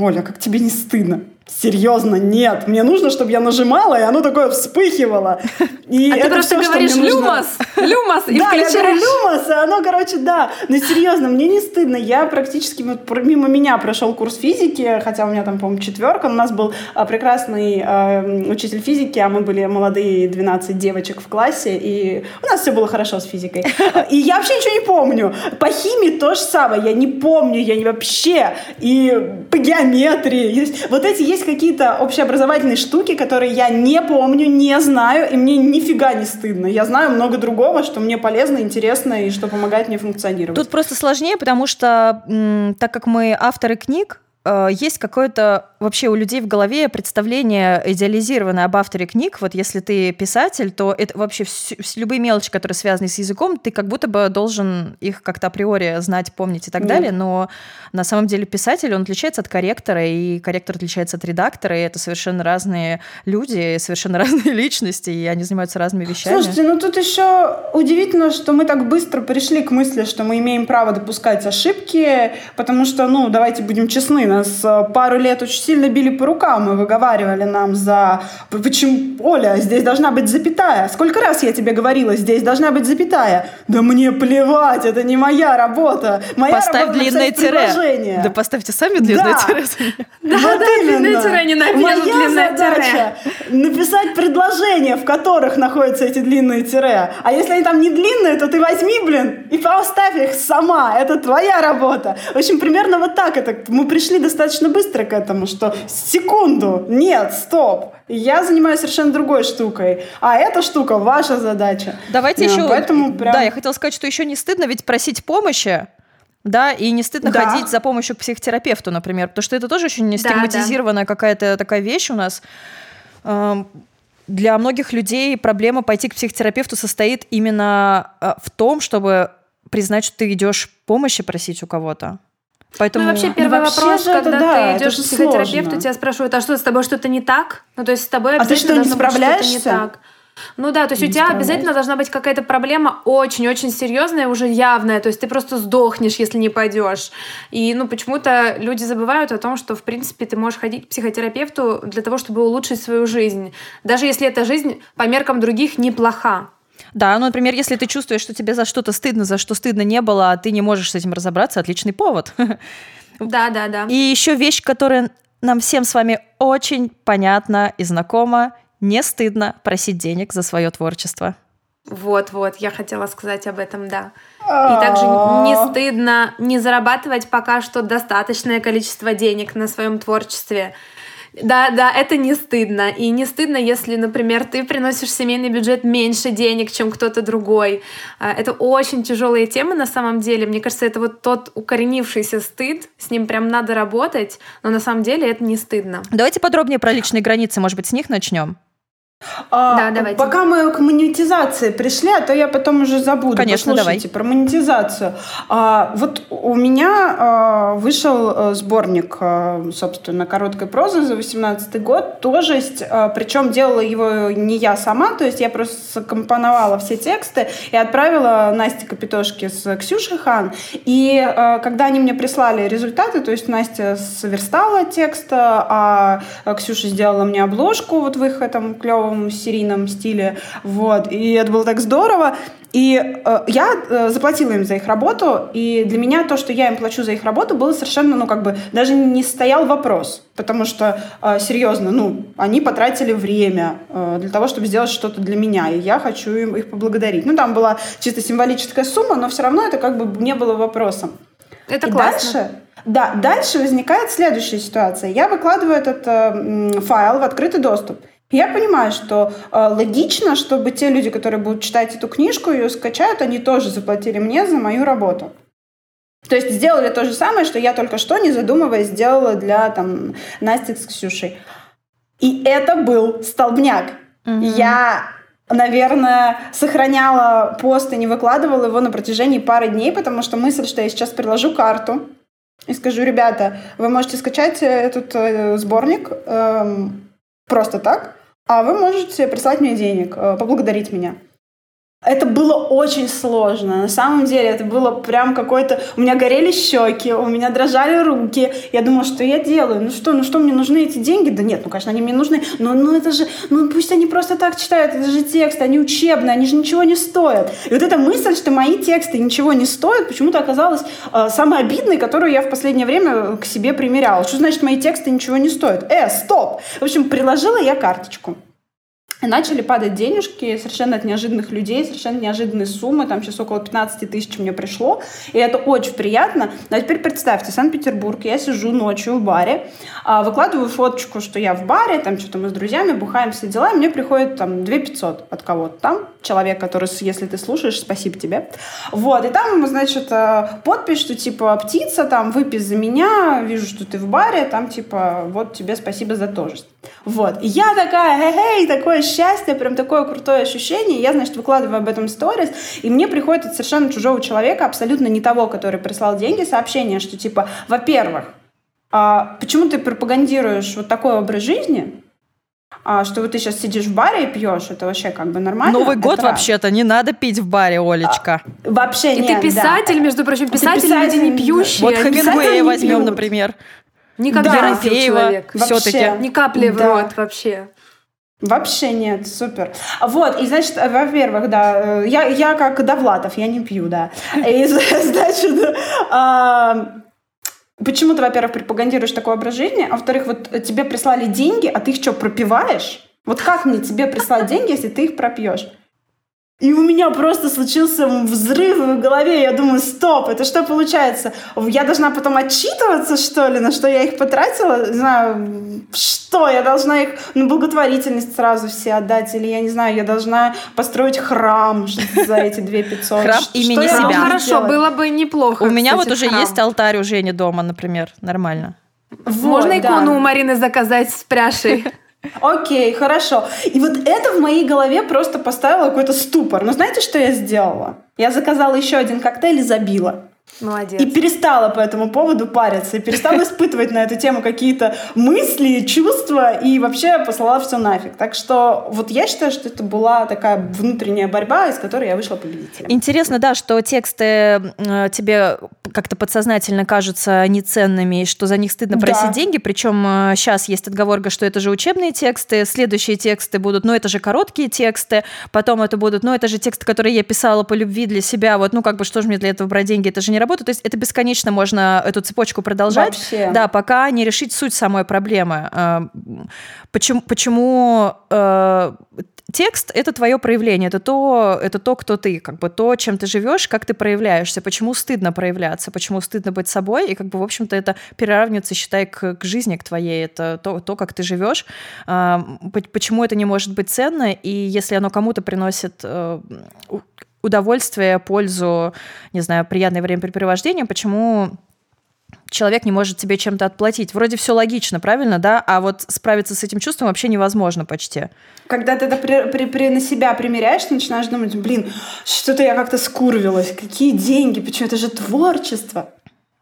Оля, как тебе не стыдно? Серьезно, нет, мне нужно, чтобы я нажимала, и оно такое вспыхивало. И а это ты просто все, говоришь люмос, люмос, и Да, включаешь. я говорю люмос, и оно, короче, да. Но серьезно, мне не стыдно. Я практически, вот мимо меня прошел курс физики, хотя у меня там, по-моему, четверка. У нас был а, прекрасный э, учитель физики, а мы были молодые 12 девочек в классе, и у нас все было хорошо с физикой. И я вообще ничего не помню. По химии то же самое, я не помню, я не вообще. И по геометрии. Вот эти есть какие-то общеобразовательные штуки, которые я не помню, не знаю, и мне нифига не стыдно. Я знаю много другого, что мне полезно, интересно и что помогает мне функционировать. Тут просто сложнее, потому что так как мы авторы книг, есть какое-то вообще у людей в голове представление идеализированное об авторе книг. Вот если ты писатель, то это вообще все, любые мелочи, которые связаны с языком, ты как будто бы должен их как-то априори знать, помнить и так mm. далее. Но на самом деле писатель, он отличается от корректора, и корректор отличается от редактора, и это совершенно разные люди, совершенно разные личности, и они занимаются разными вещами. Слушайте, ну тут еще удивительно, что мы так быстро пришли к мысли, что мы имеем право допускать ошибки, потому что, ну, давайте будем честны, нас э, пару лет очень сильно били по рукам и выговаривали нам за... Почему, Оля, здесь должна быть запятая. Сколько раз я тебе говорила, здесь должна быть запятая. Да мне плевать, это не моя работа. Моя Поставь работа длинное тире. Да поставьте сами длинное да. тире. Да, вот да, длинное тире, ненавижу Моя длинное задача тире. написать предложения, в которых находятся эти длинные тире. А если они там не длинные, то ты возьми, блин, и поставь их сама. Это твоя работа. В общем, примерно вот так это. Мы пришли достаточно быстро к этому, что секунду, нет, стоп, я занимаюсь совершенно другой штукой, а эта штука ваша задача. Давайте yeah, еще, поэтому прям... да, я хотела сказать, что еще не стыдно ведь просить помощи, да, и не стыдно да. ходить за помощью к психотерапевту, например, потому что это тоже очень не стигматизированная да. какая-то такая вещь у нас. Эм, для многих людей проблема пойти к психотерапевту состоит именно э, в том, чтобы признать, что ты идешь помощи просить у кого-то. Поэтому... Ну, вообще, первый ну, вообще вопрос, когда да, ты идешь к психотерапевту, тебя спрашивают, а что, с тобой что-то не так? Ну, то есть с тобой а ты что, не справляешься? Не так. Ну да, то есть не у тебя обязательно должна быть какая-то проблема очень-очень серьезная, уже явная. То есть ты просто сдохнешь, если не пойдешь. И ну почему-то люди забывают о том, что в принципе ты можешь ходить к психотерапевту для того, чтобы улучшить свою жизнь. Даже если эта жизнь по меркам других неплоха. Да, ну, например, если ты чувствуешь, что тебе за что-то стыдно, за что стыдно не было, а ты не можешь с этим разобраться, отличный повод. Да, да, да. И еще вещь, которая нам всем с вами очень понятна и знакома. Не стыдно просить денег за свое творчество. Вот-вот, я хотела сказать об этом, да. И также не стыдно не зарабатывать пока что достаточное количество денег на своем творчестве Да, да, это не стыдно. И не стыдно, если, например, ты приносишь в семейный бюджет меньше денег, чем кто-то другой. А, это очень тяжелая тема на самом деле. Мне кажется, это вот тот укоренившийся стыд, с ним прям надо работать, но на самом деле это не стыдно. Давайте подробнее про личные границы, может быть, с них начнем. А, да, давайте. Пока мы к монетизации пришли, а то я потом уже забуду. Конечно, Послушайте давай. про монетизацию. А, вот у меня а, вышел а, сборник, а, собственно, короткой прозы за 18 год. Тоже а, причем делала его не я сама, то есть я просто компоновала все тексты и отправила Насте Капитошке с Ксюшей Хан. И а, когда они мне прислали результаты, то есть Настя сверстала текст, а Ксюша сделала мне обложку вот в их этом клевом новом серийном стиле. Вот. И это было так здорово. И э, я э, заплатила им за их работу, и для меня то, что я им плачу за их работу, было совершенно, ну, как бы, даже не стоял вопрос. Потому что, э, серьезно, ну, они потратили время э, для того, чтобы сделать что-то для меня, и я хочу им их поблагодарить. Ну, там была чисто символическая сумма, но все равно это как бы не было вопросом. Это и классно. дальше да, дальше возникает следующая ситуация. Я выкладываю этот э, файл в открытый доступ. Я понимаю, что э, логично, чтобы те люди, которые будут читать эту книжку, ее скачают, они тоже заплатили мне за мою работу. То есть сделали то же самое, что я только что, не задумываясь, сделала для там, Насти с Ксюшей. И это был столбняк. Mm-hmm. Я наверное, сохраняла пост и не выкладывала его на протяжении пары дней, потому что мысль, что я сейчас приложу карту и скажу, ребята, вы можете скачать этот э, сборник э, просто так, а вы можете прислать мне денег, э, поблагодарить меня. Это было очень сложно. На самом деле это было прям какой-то... У меня горели щеки, у меня дрожали руки. Я думала, что я делаю? Ну что, ну что, мне нужны эти деньги? Да нет, ну, конечно, они мне нужны. Но ну это же... Ну пусть они просто так читают. Это же тексты, они учебные, они же ничего не стоят. И вот эта мысль, что мои тексты ничего не стоят, почему-то оказалась э, самой обидной, которую я в последнее время к себе примеряла. Что значит мои тексты ничего не стоят? Э, стоп! В общем, приложила я карточку. Начали падать денежки совершенно от неожиданных людей, совершенно неожиданные суммы. Там сейчас около 15 тысяч мне пришло. И это очень приятно. А теперь представьте, Санкт-Петербург, я сижу ночью в баре, а, выкладываю фоточку, что я в баре, там что-то мы с друзьями бухаем, все дела, и мне приходит там 2 500 от кого-то там. Человек, который, если ты слушаешь, спасибо тебе. Вот, и там, значит, э, подпись, что типа птица, там, выпей за меня, вижу, что ты в баре, там, типа, вот тебе спасибо за то же. Вот. И я такая, эй, такое счастье, прям такое крутое ощущение. Я, значит, выкладываю об этом сторис, и мне приходит от совершенно чужого человека, абсолютно не того, который прислал деньги, сообщение, что типа, во-первых, а, почему ты пропагандируешь вот такой образ жизни, а, что вот ты сейчас сидишь в баре и пьешь, это вообще как бы нормально. Новый год вообще-то не надо пить в баре, Олечка. А, вообще и нет. И ты писатель, да. между прочим, писатель, писатель люди не пьющие. Вот Хемингуэя возьмем, например. Никогда да. человек. Все-таки. Ни капли да. в рот вообще. Вообще нет, супер. Вот, и значит, во-первых, да, я, я как Довлатов, я не пью, да. И, значит, а, почему ты, во-первых, пропагандируешь такой образ жизни, а во-вторых, вот тебе прислали деньги, а ты их что, пропиваешь? Вот как мне тебе прислать деньги, если ты их пропьешь? И у меня просто случился взрыв в голове. Я думаю, стоп, это что получается? Я должна потом отчитываться, что ли, на что я их потратила? Не знаю, что? Я должна их на благотворительность сразу все отдать? Или, я не знаю, я должна построить храм за эти две пятьсот? Храм имени себя. Хорошо, было бы неплохо. У меня вот уже есть алтарь у Жени дома, например. Нормально. Можно икону у Марины заказать с пряшей? Окей, хорошо. И вот это в моей голове просто поставило какой-то ступор. Но знаете, что я сделала? Я заказала еще один коктейль и забила. Молодец. И перестала по этому поводу париться, и перестала испытывать на эту тему какие-то мысли, чувства, и вообще послала все нафиг. Так что вот я считаю, что это была такая внутренняя борьба, из которой я вышла победителем. Интересно, да, что тексты э, тебе как-то подсознательно кажутся неценными, и что за них стыдно просить да. деньги, причем э, сейчас есть отговорка, что это же учебные тексты, следующие тексты будут, ну это же короткие тексты, потом это будут, ну это же тексты, которые я писала по любви для себя, вот, ну как бы что же мне для этого брать деньги, это же не работает работу. То есть это бесконечно можно эту цепочку продолжать. Вообще. Да, пока не решить суть самой проблемы. Э, почему, почему э, текст — это твое проявление, это то, это то, кто ты, как бы то, чем ты живешь, как ты проявляешься, почему стыдно проявляться, почему стыдно быть собой, и как бы, в общем-то, это переравнивается, считай, к, к жизни, к твоей, это то, то как ты живешь, а, почему это не может быть ценно, и если оно кому-то приносит э, удовольствие, пользу, не знаю, приятное времяпрепровождение, почему человек не может тебе чем-то отплатить. Вроде все логично, правильно, да? А вот справиться с этим чувством вообще невозможно почти. Когда ты это при, при, при, на себя примеряешь, ты начинаешь думать, блин, что-то я как-то скурвилась, какие деньги, почему это же творчество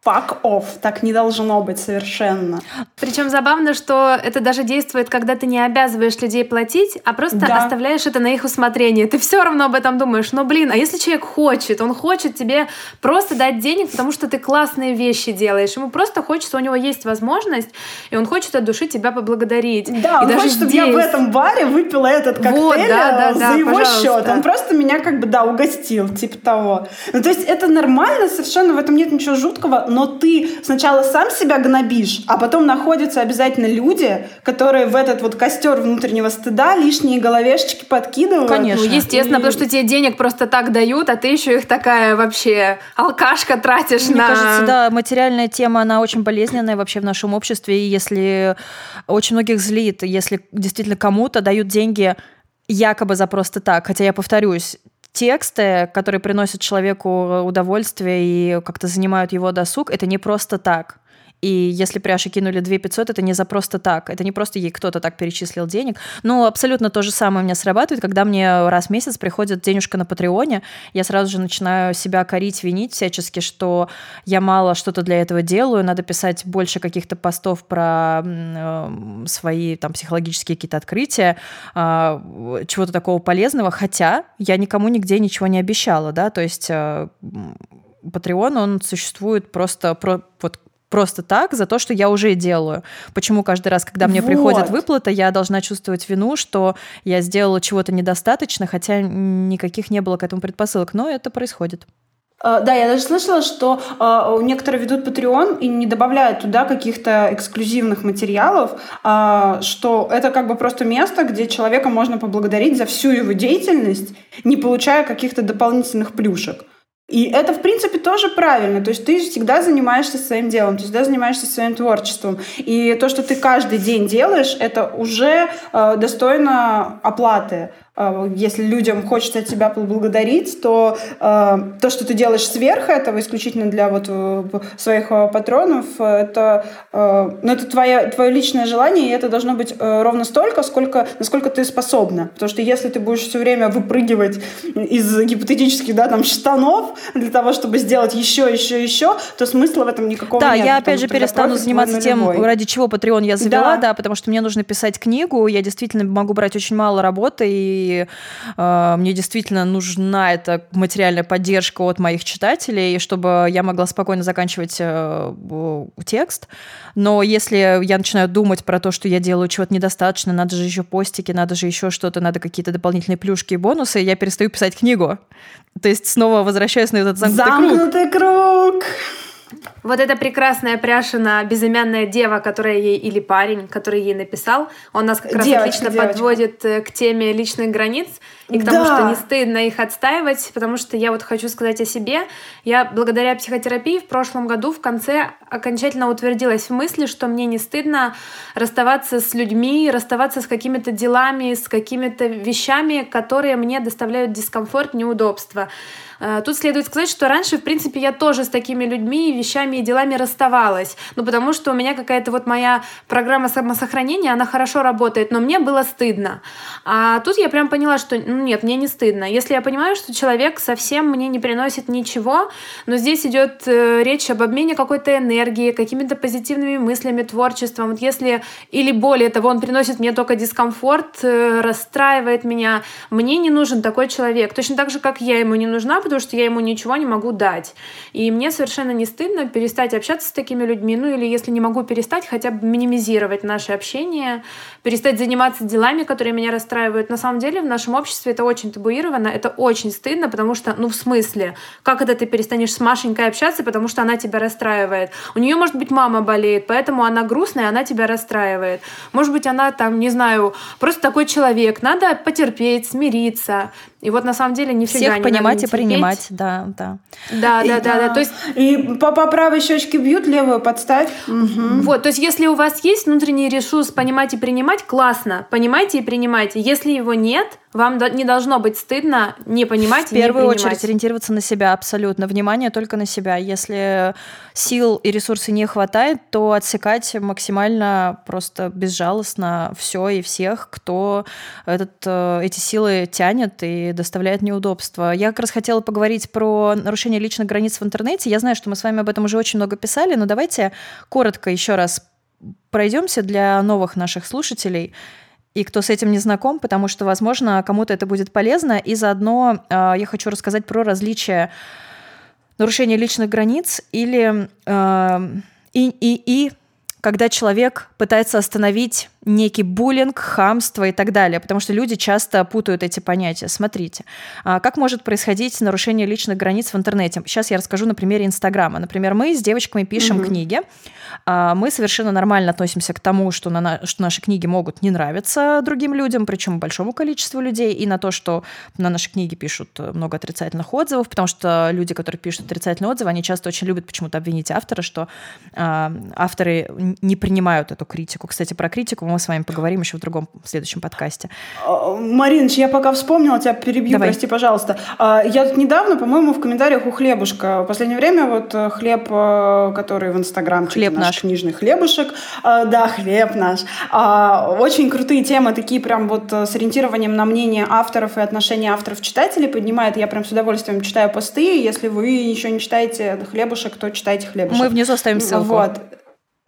fuck off. Так не должно быть совершенно. Причем забавно, что это даже действует, когда ты не обязываешь людей платить, а просто да. оставляешь это на их усмотрение. Ты все равно об этом думаешь. Но, блин, а если человек хочет, он хочет тебе просто дать денег, потому что ты классные вещи делаешь. Ему просто хочется, у него есть возможность, и он хочет от души тебя поблагодарить. Да, и он даже хочет, здесь... чтобы я в этом баре выпила этот коктейль вот, да, да, за да, его пожалуйста. счет. Он просто меня как бы, да, угостил, типа того. Ну, то есть это нормально совершенно, в этом нет ничего жуткого, но ты сначала сам себя гнобишь, а потом находятся обязательно люди, которые в этот вот костер внутреннего стыда лишние головешечки подкидывают. Конечно. Ну, естественно, и... потому что тебе денег просто так дают, а ты еще их такая вообще алкашка тратишь Мне на... кажется, да, материальная тема, она очень болезненная вообще в нашем обществе, и если очень многих злит, если действительно кому-то дают деньги якобы за просто так, хотя я повторюсь, тексты, которые приносят человеку удовольствие и как-то занимают его досуг, это не просто так. И если Пряше кинули 2 500, это не за просто так. Это не просто ей кто-то так перечислил денег. Но абсолютно то же самое у меня срабатывает, когда мне раз в месяц приходит денежка на Патреоне, я сразу же начинаю себя корить, винить всячески, что я мало что-то для этого делаю, надо писать больше каких-то постов про э, свои там психологические какие-то открытия, э, чего-то такого полезного, хотя я никому нигде ничего не обещала, да, то есть э, Patreon, он существует просто про, вот просто так за то, что я уже делаю. Почему каждый раз, когда мне вот. приходит выплата, я должна чувствовать вину, что я сделала чего-то недостаточно, хотя никаких не было к этому предпосылок, но это происходит. Uh, да, я даже слышала, что uh, некоторые ведут Patreon и не добавляют туда каких-то эксклюзивных материалов, uh, что это как бы просто место, где человека можно поблагодарить за всю его деятельность, не получая каких-то дополнительных плюшек. И это, в принципе, тоже правильно. То есть ты всегда занимаешься своим делом, ты всегда занимаешься своим творчеством. И то, что ты каждый день делаешь, это уже э, достойно оплаты. А, если людям хочется тебя поблагодарить, то э, то, что ты делаешь сверх этого, исключительно для вот э, своих э, патронов, это, э, ну, это твое, твое личное желание, и это должно быть э, ровно столько, сколько, насколько ты способна. Потому что если ты будешь все время выпрыгивать из гипотетических да, там, штанов для того, чтобы сделать еще, еще, еще, то смысла в этом никакого да, нет. Да, я опять же перестану заниматься тем, ради чего Patreon я завела, да. да, потому что мне нужно писать книгу, я действительно могу брать очень мало работы, и э, мне действительно нужна эта материальная поддержка от моих читателей, чтобы я могла спокойно заканчивать э, текст. Но если я начинаю думать про то, что я делаю чего-то недостаточно, надо же еще постики, надо же еще что-то, надо какие-то дополнительные плюшки и бонусы, я перестаю писать книгу. То есть снова возвращаюсь на этот замкнутый, замкнутый круг. круг. Вот эта прекрасная Пряшина безымянная дева, которая ей или парень, который ей написал, он нас как раз девочка, отлично девочка. подводит э, к теме личных границ и к тому, да. что не стыдно их отстаивать, потому что я вот хочу сказать о себе. Я благодаря психотерапии в прошлом году в конце окончательно утвердилась в мысли, что мне не стыдно расставаться с людьми, расставаться с какими-то делами, с какими-то вещами, которые мне доставляют дискомфорт, неудобства. Э, тут следует сказать, что раньше, в принципе, я тоже с такими людьми, вещами и делами расставалась. Ну, потому что у меня какая-то вот моя программа самосохранения, она хорошо работает, но мне было стыдно. А тут я прям поняла, что ну, нет, мне не стыдно. Если я понимаю, что человек совсем мне не приносит ничего, но здесь идет э, речь об обмене какой-то энергии, какими-то позитивными мыслями, творчеством. Вот если, или более того, он приносит мне только дискомфорт, э, расстраивает меня, мне не нужен такой человек. Точно так же, как я ему не нужна, потому что я ему ничего не могу дать. И мне совершенно не стыдно перестать общаться с такими людьми, ну или если не могу перестать, хотя бы минимизировать наше общение, перестать заниматься делами, которые меня расстраивают. На самом деле в нашем обществе это очень табуировано, это очень стыдно, потому что, ну, в смысле, как это ты перестанешь с Машенькой общаться, потому что она тебя расстраивает? У нее, может быть, мама болеет, поэтому она грустная, она тебя расстраивает. Может быть, она там, не знаю, просто такой человек. Надо потерпеть, смириться. И вот на самом деле нифига Всех не понимать надо и принимать, да, да. Да, да, да, да. То есть И по, по правой щечке бьют, левую подставь. Мгм. Вот, то есть если у вас есть внутренний ресурс понимать и принимать, классно, понимайте и принимайте. Если его нет, вам до- не должно быть стыдно не понимать В и не первую принимать. очередь ориентироваться на себя абсолютно. Внимание только на себя. Если сил и ресурсов не хватает, то отсекать максимально просто безжалостно все и всех, кто этот, э, эти силы тянет и доставляет неудобства. Я как раз хотела поговорить про нарушение личных границ в интернете. Я знаю, что мы с вами об этом уже очень много писали, но давайте коротко еще раз пройдемся для новых наших слушателей и кто с этим не знаком, потому что, возможно, кому-то это будет полезно. И заодно э, я хочу рассказать про различия нарушения личных границ или э, и, и, и когда человек пытается остановить некий буллинг, хамство и так далее, потому что люди часто путают эти понятия. Смотрите, а, как может происходить нарушение личных границ в интернете? Сейчас я расскажу на примере Инстаграма. Например, мы с девочками пишем книги, а, мы совершенно нормально относимся к тому, что, на, что наши книги могут не нравиться другим людям, причем большому количеству людей, и на то, что на наши книги пишут э, много отрицательных отзывов, потому что люди, которые пишут отрицательные отзывы, они часто очень любят почему-то обвинить автора, что а, авторы не принимают эту критику. Кстати, про критику мы с вами поговорим еще в другом в следующем подкасте. А, Маринч, я пока вспомнила, тебя перебью, Давай. прости, пожалуйста. А, Я тут недавно, по-моему, в комментариях у Хлебушка, в последнее время вот э, хлеб, э, который в Инстаграм, Хлеб наш. книжный хлебушек, а, да, хлеб наш. Очень крутые темы, такие прям вот э, с ориентированием на мнение авторов и отношения авторов-читателей поднимает. Я прям с удовольствием читаю посты. Если вы еще не читаете хлебушек, то читайте хлебушек. Мы внизу оставим ссылку. Вот.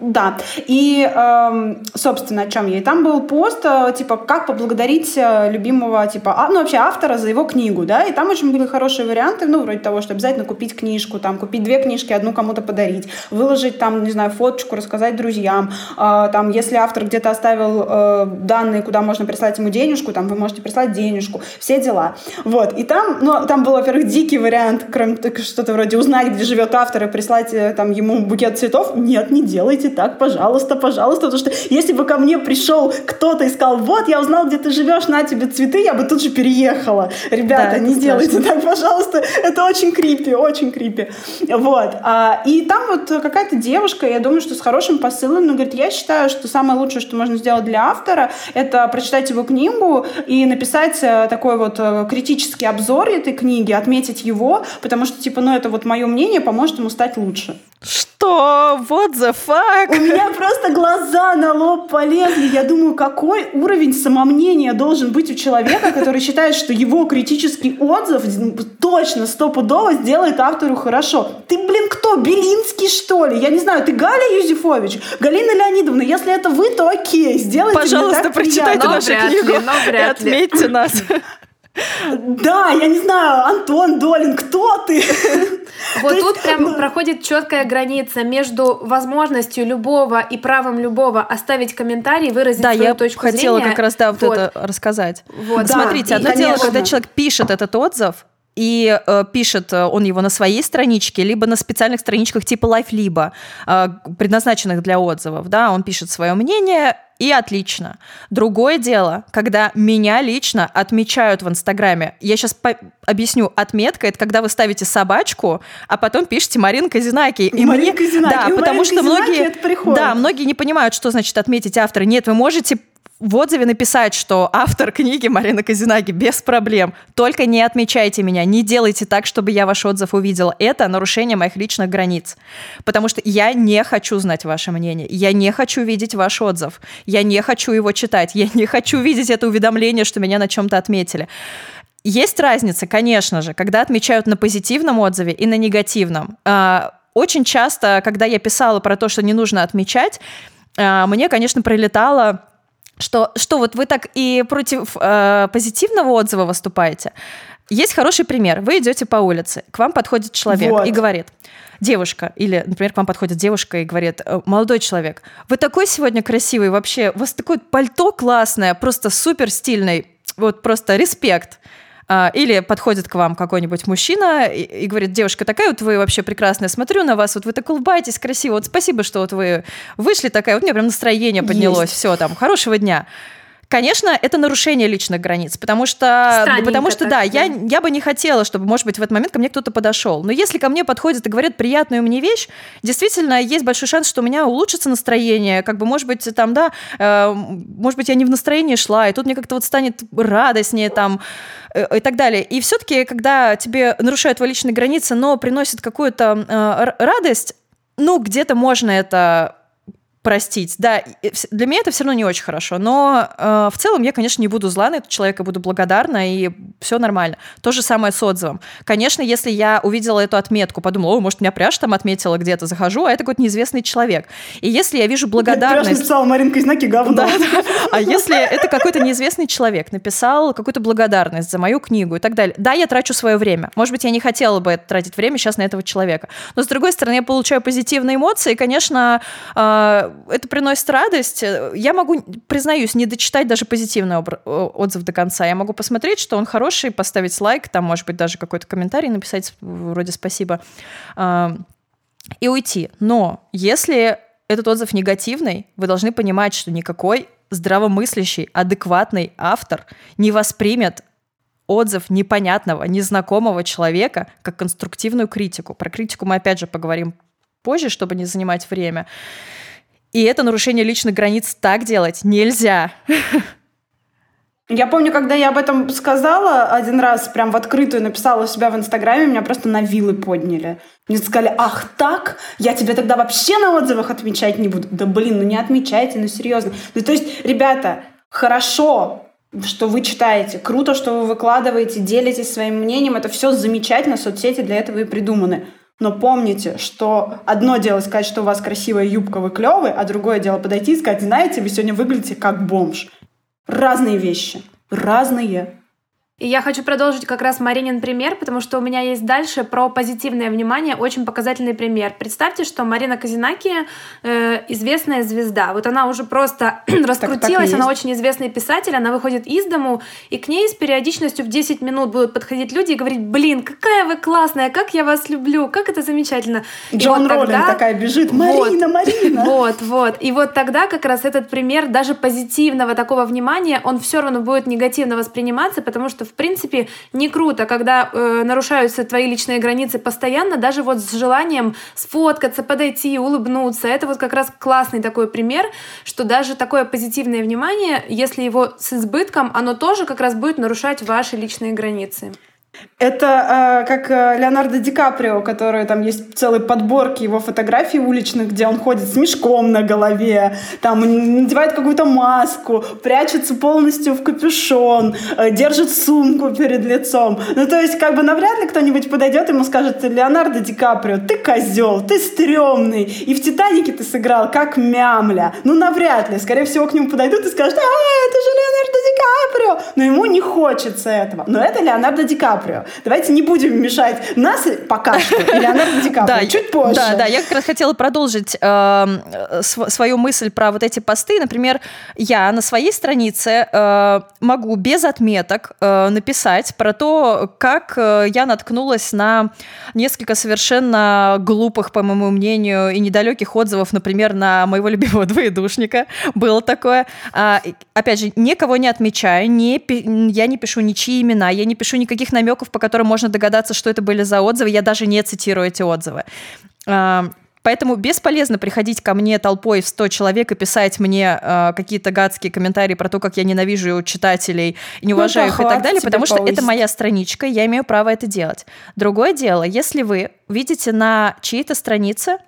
Да, и, эм, собственно, о чем я. И там был пост, э, типа, как поблагодарить э, любимого, типа, а, ну, вообще автора за его книгу, да, и там очень были хорошие варианты, ну, вроде того, что обязательно купить книжку, там, купить две книжки, одну кому-то подарить, выложить там, не знаю, фоточку, рассказать друзьям, э, там, если автор где-то оставил данные, куда можно прислать ему денежку, там, вы можете прислать денежку, все дела. Вот, и там, ну, там был, во-первых, дикий вариант, кроме что-то вроде узнать, где живет автор, и прислать там ему букет цветов. Нет, не делайте так, пожалуйста, пожалуйста, потому что если бы ко мне пришел кто-то и сказал, вот, я узнал, где ты живешь, на тебе цветы, я бы тут же переехала. Ребята, Да, не делайте страшно. так, пожалуйста, это очень крипи, очень крипи. Вот. А, и там вот какая-то девушка, я думаю, что с хорошим посылом, но говорит, я считаю, что самое лучшее, что можно сделать для автора, это прочитать его книгу и написать э, такой вот э, критический обзор этой книги, отметить его, потому что, типа, ну, это вот мое мнение поможет ему стать лучше. Что? What the У fuck? меня просто глаза на лоб полезли. Я думаю, какой уровень самомнения должен быть у человека, который считает, что его критический отзыв точно, стопудово сделает автору хорошо. Ты, блин, кто? Белинский, что ли? Я не знаю, ты Галя Юзефович? Галина Леонидовна, если это вы, то окей, сделайте мне Пожалуйста, так прочитайте нашу ли, книгу и отметьте нас. Да, я не знаю, Антон Долин, кто ты? Вот есть, тут прям ну, проходит четкая граница между возможностью любого и правом любого оставить комментарий, выразить Да, свою я точку хотела зрения. как раз да, вот Вот. это рассказать. Вот. Да, Смотрите, одно дело, конечно. когда человек пишет этот отзыв, и э, пишет э, он его на своей страничке, либо на специальных страничках типа LifeLibo, э, предназначенных для отзывов, да, он пишет свое мнение, и отлично. Другое дело, когда меня лично отмечают в Инстаграме. Я сейчас объясню. Отметка – это когда вы ставите собачку, а потом пишете Марина Казинаки. И Марина мне- Казинаки. Да, И потому Марины что Казинаки многие... Да, многие не понимают, что значит отметить автора. Нет, вы можете в отзыве написать, что автор книги Марина Казинаги без проблем. Только не отмечайте меня, не делайте так, чтобы я ваш отзыв увидела. Это нарушение моих личных границ. Потому что я не хочу знать ваше мнение. Я не хочу видеть ваш отзыв. Я не хочу его читать. Я не хочу видеть это уведомление, что меня на чем-то отметили. Есть разница, конечно же, когда отмечают на позитивном отзыве и на негативном. А, Очень часто, когда я писала про то, что не нужно отмечать, а, мне, конечно, прилетало что, что вот вы так и против э, позитивного отзыва выступаете. Есть хороший пример. Вы идете по улице, к вам подходит человек Вот. и говорит, девушка, или, например, к вам подходит девушка и говорит, «Э, молодой человек, вы такой сегодня красивый, вообще, у вас такое пальто классное, просто супер стильный, вот просто респект. А, или подходит к вам какой-нибудь мужчина и, и говорит, девушка, такая вот вы вообще прекрасная, смотрю на вас, вот вы так улыбаетесь красиво, вот спасибо, что вот вы вышли такая, вот у меня прям настроение поднялось, все, там, хорошего дня. Конечно, это нарушение личных границ, потому что, потому что, да, я, я бы не хотела, чтобы, может быть, в этот момент ко мне кто-то подошел. Но если ко мне подходят и говорят приятную мне вещь, действительно, есть большой шанс, что у меня улучшится настроение, как бы, может быть, там, да, э, может быть, я не в настроении шла, и тут мне как-то вот станет радостнее, там, э, и так далее. И все-таки, когда тебе нарушают твои личные границы, но приносят какую-то э, радость, ну, где-то можно это простить. Да, для меня это все равно не очень хорошо, но э, в целом я, конечно, не буду зла на этого человека, буду благодарна, и все нормально. То же самое с отзывом. Конечно, если я увидела эту отметку, подумала, о, может, меня пряж там отметила где-то, захожу, а это какой-то неизвестный человек. И если я вижу благодарность... Пряж написала Маринка из знаки говно. Да, да. А если это какой-то неизвестный человек написал какую-то благодарность за мою книгу и так далее, да, я трачу свое время. Может быть, я не хотела бы тратить время сейчас на этого человека. Но, с другой стороны, я получаю позитивные эмоции, и, конечно, э, это приносит радость. Я могу, признаюсь, не дочитать даже позитивный отзыв до конца. Я могу посмотреть, что он хороший, поставить лайк, там, может быть, даже какой-то комментарий написать, вроде спасибо, а, и уйти. Но если этот отзыв негативный, вы должны понимать, что никакой здравомыслящий, адекватный автор не воспримет отзыв непонятного, незнакомого человека как конструктивную критику. Про критику мы опять же поговорим позже, чтобы не занимать время. И это нарушение личных границ так делать нельзя. Я помню, когда я об этом сказала один раз, прям в открытую написала у себя в Инстаграме, меня просто на вилы подняли. Мне сказали, ах так, я тебя тогда вообще на отзывах отмечать не буду. Да блин, ну не отмечайте, ну серьезно. Ну то есть, ребята, хорошо, что вы читаете, круто, что вы выкладываете, делитесь своим мнением, это все замечательно, соцсети для этого и придуманы. Но помните, что одно дело сказать, что у вас красивая юбка, вы клевый, а другое дело подойти и сказать, знаете, вы сегодня выглядите как бомж. Разные вещи. Разные. И я хочу продолжить как раз Маринин пример, потому что у меня есть дальше про позитивное внимание очень показательный пример. Представьте, что Марина Казинаки э, известная звезда. Вот она уже просто раскрутилась, так, так она очень известный писатель, она выходит из дому, и к ней с периодичностью в 10 минут будут подходить люди и говорить, блин, какая вы классная, как я вас люблю, как это замечательно. Джон вот Роллинг такая бежит, Марина, вот, Марина. Вот, вот. И вот тогда как раз этот пример даже позитивного такого внимания, он все равно будет негативно восприниматься, потому что в принципе, не круто, когда э, нарушаются твои личные границы постоянно, даже вот с желанием сфоткаться, подойти, улыбнуться. Это вот как раз классный такой пример, что даже такое позитивное внимание, если его с избытком, оно тоже как раз будет нарушать ваши личные границы. Это э, как э, Леонардо Ди Каприо, который там есть целые подборки его фотографий уличных, где он ходит с мешком на голове, там надевает какую-то маску, прячется полностью в капюшон, э, держит сумку перед лицом. Ну, то есть, как бы навряд ли кто-нибудь подойдет ему скажет, Леонардо Ди Каприо, ты козел, ты стрёмный, и в «Титанике» ты сыграл как мямля. Ну, навряд ли. Скорее всего, к нему подойдут и скажут, а, это же Леонардо Ди Каприо. Но ему не хочется этого. Но это Леонардо Ди Каприо. Каприо. Давайте не будем мешать нас пока что и Леонардо Ди Каприо. Да, чуть позже. Да, да, я как раз хотела продолжить э, свою мысль про вот эти посты. Например, я на своей странице э, могу без отметок э, написать про то, как э, я наткнулась на несколько совершенно глупых, по моему мнению, и недалеких отзывов, например, на моего любимого двоедушника. Было такое. А, опять же, никого не отмечаю, не, я не пишу ничьи имена, я не пишу никаких намеков намеков, по которым можно догадаться, что это были за отзывы. Я даже не цитирую эти отзывы. А, поэтому бесполезно приходить ко мне толпой в 100 человек и писать мне э, какие-то гадские комментарии про то, как я ненавижу читателей, не ну уважаю ну, их и так далее, потому что это моя страничка, я имею право это делать. Другое дело, если вы видите на чьей-то странице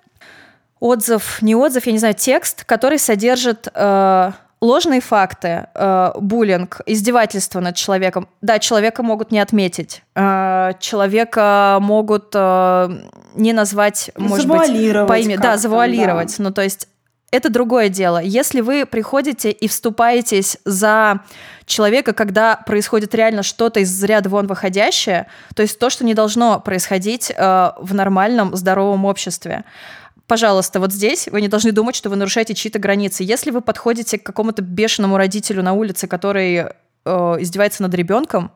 отзыв, не отзыв, я не знаю, текст, который содержит э, ложные факты, э, буллинг, издевательство над человеком. Да, человека могут не отметить, э, человека могут э, не назвать, может быть, по имени. Да, завуалировать. Да. Ну, то есть это другое дело. Если вы приходите и вступаетесь за человека, когда происходит реально что-то из ряда вон выходящее, то есть то, что не должно происходить э, в нормальном, здоровом обществе, пожалуйста, вот здесь вы не должны думать, что вы нарушаете чьи-то границы. Если вы подходите к какому-то бешеному родителю на улице, который э, издевается над ребенком,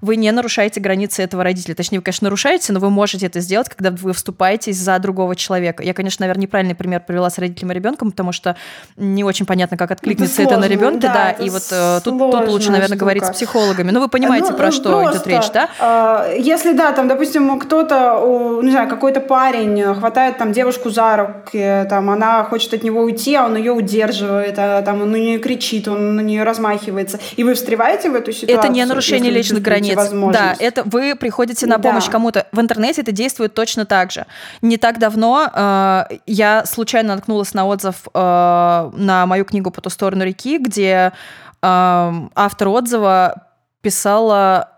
вы не нарушаете границы этого родителя. Точнее, вы, конечно, нарушаете, но вы можете это сделать, когда вы вступаетесь за другого человека. Я, конечно, наверное, неправильный пример привела с родителем и ребенком, потому что не очень понятно, как откликнется это, это на ребенка, да, да и вот э, тут, тут лучше, наверное, штука. говорить с психологами. Ну, вы понимаете, ну, про что просто, идет речь, да? Э, если, да, там, допустим, кто-то, не знаю, какой-то парень хватает там девушку за руки, там, она хочет от него уйти, а он ее удерживает, а, там, он на нее кричит, он на нее размахивается, и вы встреваете в эту ситуацию? Это не нарушение личных границ границ. Да, это вы приходите на помощь да. кому-то. В интернете это действует точно так же. Не так давно э, я случайно наткнулась на отзыв э, на мою книгу «По ту сторону реки», где э, автор отзыва писала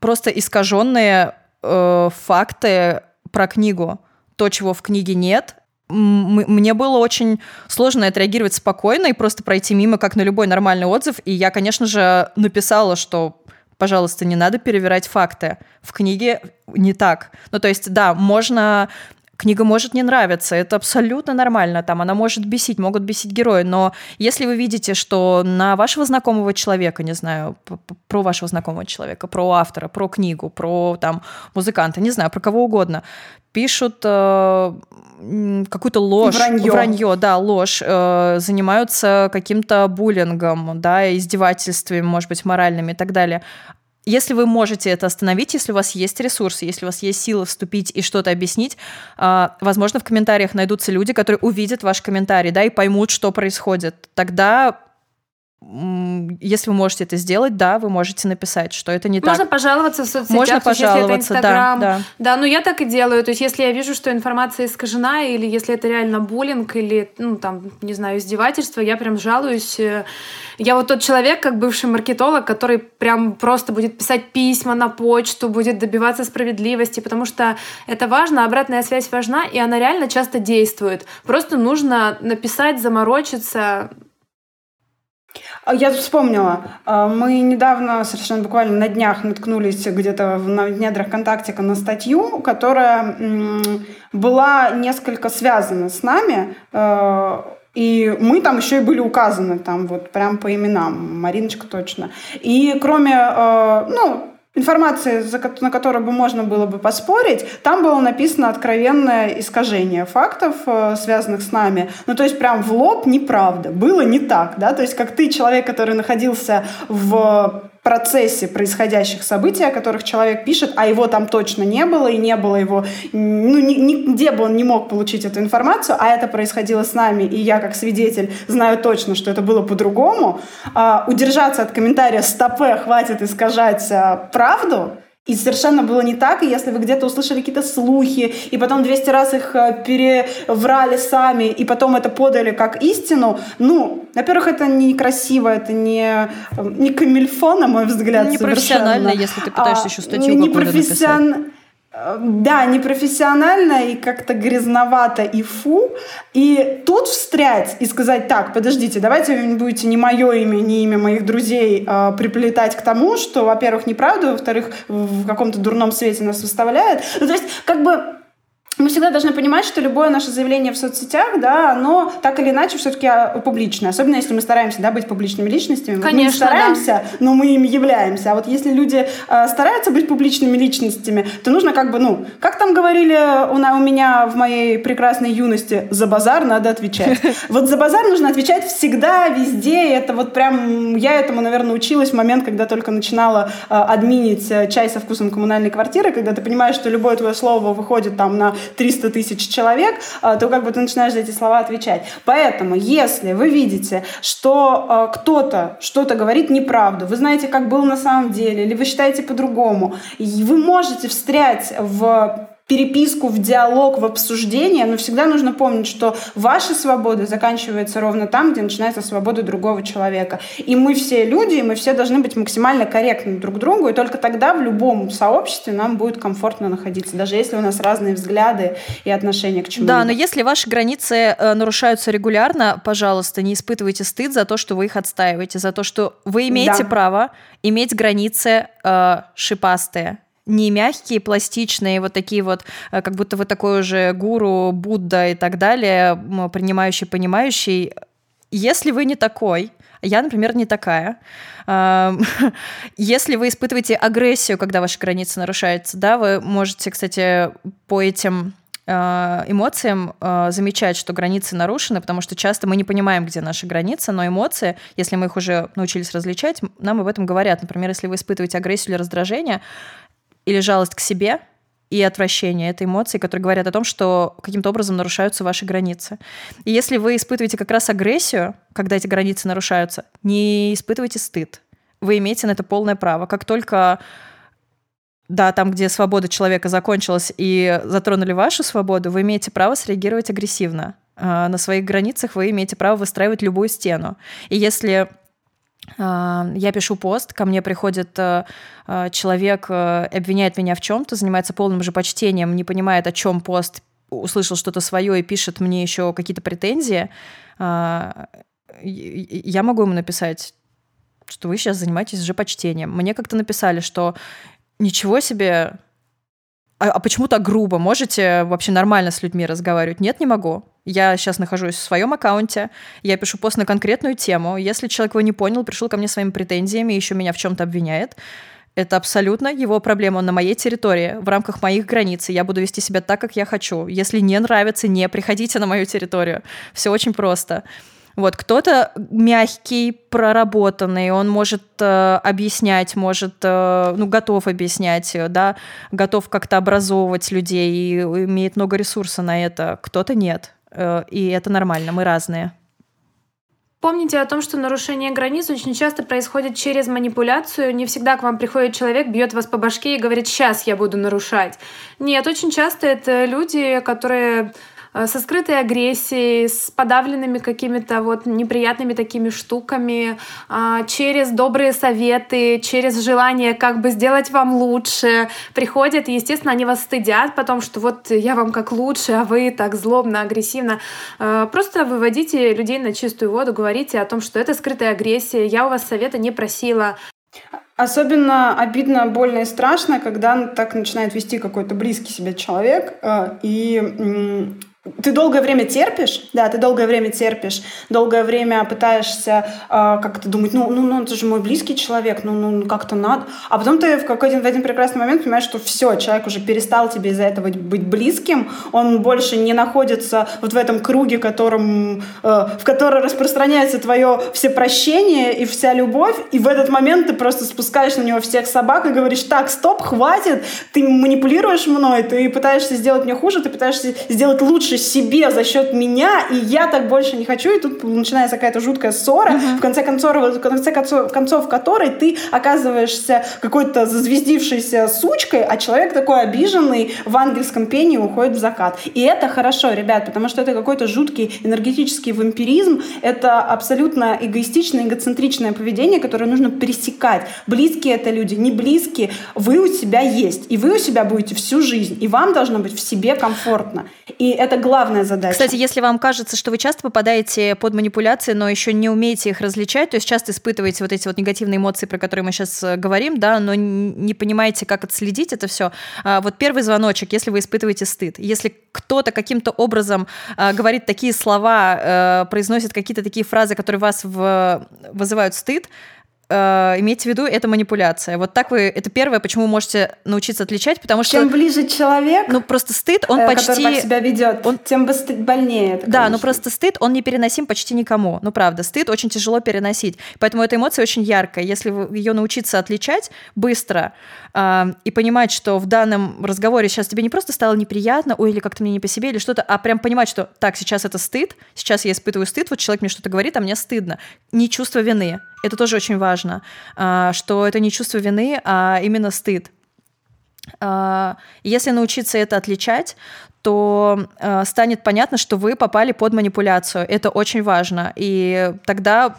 просто искаженные э, факты про книгу. То, чего в книге нет, мне было очень сложно отреагировать спокойно и просто пройти мимо, как на любой нормальный отзыв. И я, конечно же, написала, что пожалуйста, не надо перевирать факты. В книге не так. Ну, то есть, да, можно Книга может не нравиться, это абсолютно нормально, там она может бесить, могут бесить герои, но если вы видите, что на вашего знакомого человека, не знаю, про вашего знакомого человека, про автора, про книгу, про там музыканта, не знаю, про кого угодно, пишут э, какую-то ложь, вранье, вранье да, ложь, э, занимаются каким-то буллингом, да, издевательствами, может быть, моральными и так далее. Если вы можете это остановить, если у вас есть ресурсы, если у вас есть силы вступить и что-то объяснить, э, возможно, в комментариях найдутся люди, которые увидят ваш комментарий, да, и поймут, что происходит. Тогда если вы можете это сделать, да, вы можете написать, что это не Можно так. Можно пожаловаться в соцсетях, Можно пожаловаться, если это Инстаграм. Да, да. да, ну я так и делаю. То есть если я вижу, что информация искажена, или если это реально буллинг, или, ну, там, не знаю, издевательство, я прям жалуюсь. Я вот тот человек, как бывший маркетолог, который прям просто будет писать письма на почту, будет добиваться справедливости, потому что это важно, обратная связь важна, и она реально часто действует. Просто нужно написать, заморочиться, а, я вспомнила. А, мы недавно, совершенно буквально на днях, наткнулись где-то в недрах Контактика на статью, которая была несколько связана с нами. А, и мы там еще и были указаны, там вот прям по именам, Мариночка точно. И кроме, ну, информации, на которую бы можно было бы поспорить, там было написано откровенное искажение фактов, э, связанных с нами. Ну, то есть прям в лоб неправда. Было не так, да? То есть как ты, человек, который находился в процессе происходящих событий, о которых человек пишет, а его там точно не было, и не было его, ну, нигде бы он не мог получить эту информацию, а это происходило с нами, и я как свидетель знаю точно, что это было по-другому, а, удержаться от комментария «стопе, хватит искажать а, правду», и совершенно было не так, и если вы где-то услышали какие-то слухи, и потом 200 раз их э, переврали сами, и потом это подали как истину, ну, во-первых, это некрасиво, это не, не камильфо, на мой взгляд, Не профессионально, если ты пытаешься а, еще статью не профессион... написать. Да, непрофессионально и как-то грязновато и фу. И тут встрять и сказать, так, подождите, давайте вы будете не мое имя, не имя моих друзей э, приплетать к тому, что, во-первых, неправда, во-вторых, в каком-то дурном свете нас выставляет. Ну, то есть, как бы мы всегда должны понимать, что любое наше заявление в соцсетях, да, оно так или иначе все-таки а, публичное. Особенно если мы стараемся да, быть публичными личностями. Конечно, мы стараемся, да. но мы им являемся. А вот если люди э, стараются быть публичными личностями, то нужно как бы, ну, как там говорили у, у меня в моей прекрасной юности, за базар надо отвечать. Вот за базар нужно отвечать всегда, везде. Это вот прям, я этому, наверное, училась в момент, когда только начинала э, админить чай со вкусом коммунальной квартиры, когда ты понимаешь, что любое твое слово выходит там на 300 тысяч человек, а, то как бы ты начинаешь за эти слова отвечать. Поэтому, если вы видите, что а, кто-то что-то говорит неправду, вы знаете, как было на самом деле, или вы считаете по-другому, вы можете встрять в переписку, в диалог, в обсуждение, но всегда нужно помнить, что ваша свобода заканчивается ровно там, где начинается свобода другого человека. И мы все люди, и мы все должны быть максимально корректны друг к другу, и только тогда в любом сообществе нам будет комфортно находиться, даже если у нас разные взгляды и отношения к чему-то. Да, но если ваши границы э, нарушаются регулярно, пожалуйста, не испытывайте стыд за то, что вы их отстаиваете, за то, что вы имеете да. право иметь границы э, шипастые не мягкие, пластичные, вот такие вот, э, как будто вы такой уже гуру, Будда и так далее, принимающий, понимающий. Если вы не такой, Я, например, не такая. Если вы испытываете агрессию, когда ваши границы нарушаются, да, вы можете, кстати, по этим а, эмоциям а, замечать, что границы нарушены, потому что часто мы не понимаем, где наши границы, но эмоции, если мы их уже научились различать, нам об этом говорят. Например, если вы испытываете агрессию или раздражение, или жалость к себе, и отвращение. Это эмоции, которые говорят о том, что каким-то образом нарушаются ваши границы. И если вы испытываете как раз агрессию, когда эти границы нарушаются, не испытывайте стыд. Вы имеете на это полное право. Как только да, там, где свобода человека закончилась и затронули вашу свободу, вы имеете право среагировать агрессивно. А, на своих границах вы имеете право выстраивать любую стену. И если я пишу пост, ко мне приходит э, э, человек, э, обвиняет меня в чем-то, занимается полным же почтением, не понимает, о чем пост, услышал что-то свое и пишет мне еще какие-то претензии, а, я могу ему написать, что вы сейчас занимаетесь же почтением. Мне как-то написали, что ничего себе, а, а почему так грубо? Можете вообще нормально с людьми разговаривать? Нет, не могу. Я сейчас нахожусь в своем аккаунте, я пишу пост на конкретную тему. Если человек его не понял, пришел ко мне своими претензиями еще меня в чем-то обвиняет, это абсолютно его проблема. Он на моей территории, в рамках моих границ. Я буду вести себя так, как я хочу. Если не нравится, не приходите на мою территорию. Все очень просто. Вот кто-то мягкий, проработанный, он может э, объяснять, может, э, ну, готов объяснять, да, готов как-то образовывать людей и имеет много ресурса на это. Кто-то нет. Э, и это нормально, мы разные. Помните о том, что нарушение границ очень часто происходит через манипуляцию. Не всегда к вам приходит человек, бьет вас по башке и говорит, сейчас я буду нарушать. Нет, очень часто это люди, которые со скрытой агрессией, с подавленными какими-то вот неприятными такими штуками, а, через добрые советы, через желание как бы сделать вам лучше, приходят, и, естественно, они вас стыдят потом, что вот я вам как лучше, а вы так злобно, агрессивно. Э, просто выводите людей на чистую воду, говорите о том, что это скрытая агрессия, я у вас совета не просила, Особенно обидно, больно и страшно, когда так начинает вести какой-то близкий себе человек, э, и ты долгое время терпишь, да, ты долгое время терпишь, долгое время пытаешься э, как-то думать, ну, ну, ну, это же мой близкий человек, ну, ну, ну как-то надо. А потом ты в какой-то в один прекрасный момент понимаешь, что все, человек уже перестал тебе из-за этого быть близким, он больше не находится вот в этом круге, которым, э, в который распространяется твое все прощение и вся любовь, и в этот момент ты просто спускаешь на него всех собак и говоришь, так, стоп, хватит, ты манипулируешь мной, ты пытаешься сделать мне хуже, ты пытаешься сделать лучше лучше себе за счет меня, и я так больше не хочу, и тут начинается какая-то жуткая ссора, uh-huh. в конце концов, в конце концов, концов которой ты оказываешься какой-то зазвездившейся сучкой, а человек такой обиженный в ангельском пении уходит в закат. И это хорошо, ребят, потому что это какой-то жуткий энергетический вампиризм, это абсолютно эгоистичное, эгоцентричное поведение, которое нужно пересекать. Близкие это люди, не близкие, вы у себя есть, и вы у себя будете всю жизнь, и вам должно быть в себе комфортно. И это главная задача. Кстати, если вам кажется, что вы часто попадаете под манипуляции, но еще не умеете их различать, то есть часто испытываете вот эти вот негативные эмоции, про которые мы сейчас э, говорим, да, но не понимаете, как отследить это все. А, вот первый звоночек, если вы испытываете стыд. Если кто-то каким-то образом а, говорит такие слова, э, произносит какие-то такие фразы, которые вас вызывают стыд, э, имейте в виду, это манипуляция. Вот так вы, это первое, почему вы можете научиться отличать, потому что... Чем ближе человек, ну просто стыд, он э, почти... так себя ведет, он... тем больнее это, Да, но просто стыд, он не переносим почти никому. Ну правда, стыд очень тяжело переносить. Поэтому эта эмоция очень яркая. Если ее научиться отличать быстро э, и понимать, что в данном разговоре сейчас тебе не просто стало неприятно, ой, или как-то мне не по себе, или что-то, а прям понимать, что так, сейчас это стыд, сейчас я испытываю стыд, вот человек мне что-то говорит, а мне стыдно. Не чувство вины. Это тоже очень важно, а, что это не чувство вины, а именно стыд. А, если научиться это отличать, то а, станет понятно, что вы попали под манипуляцию. Это очень важно. И тогда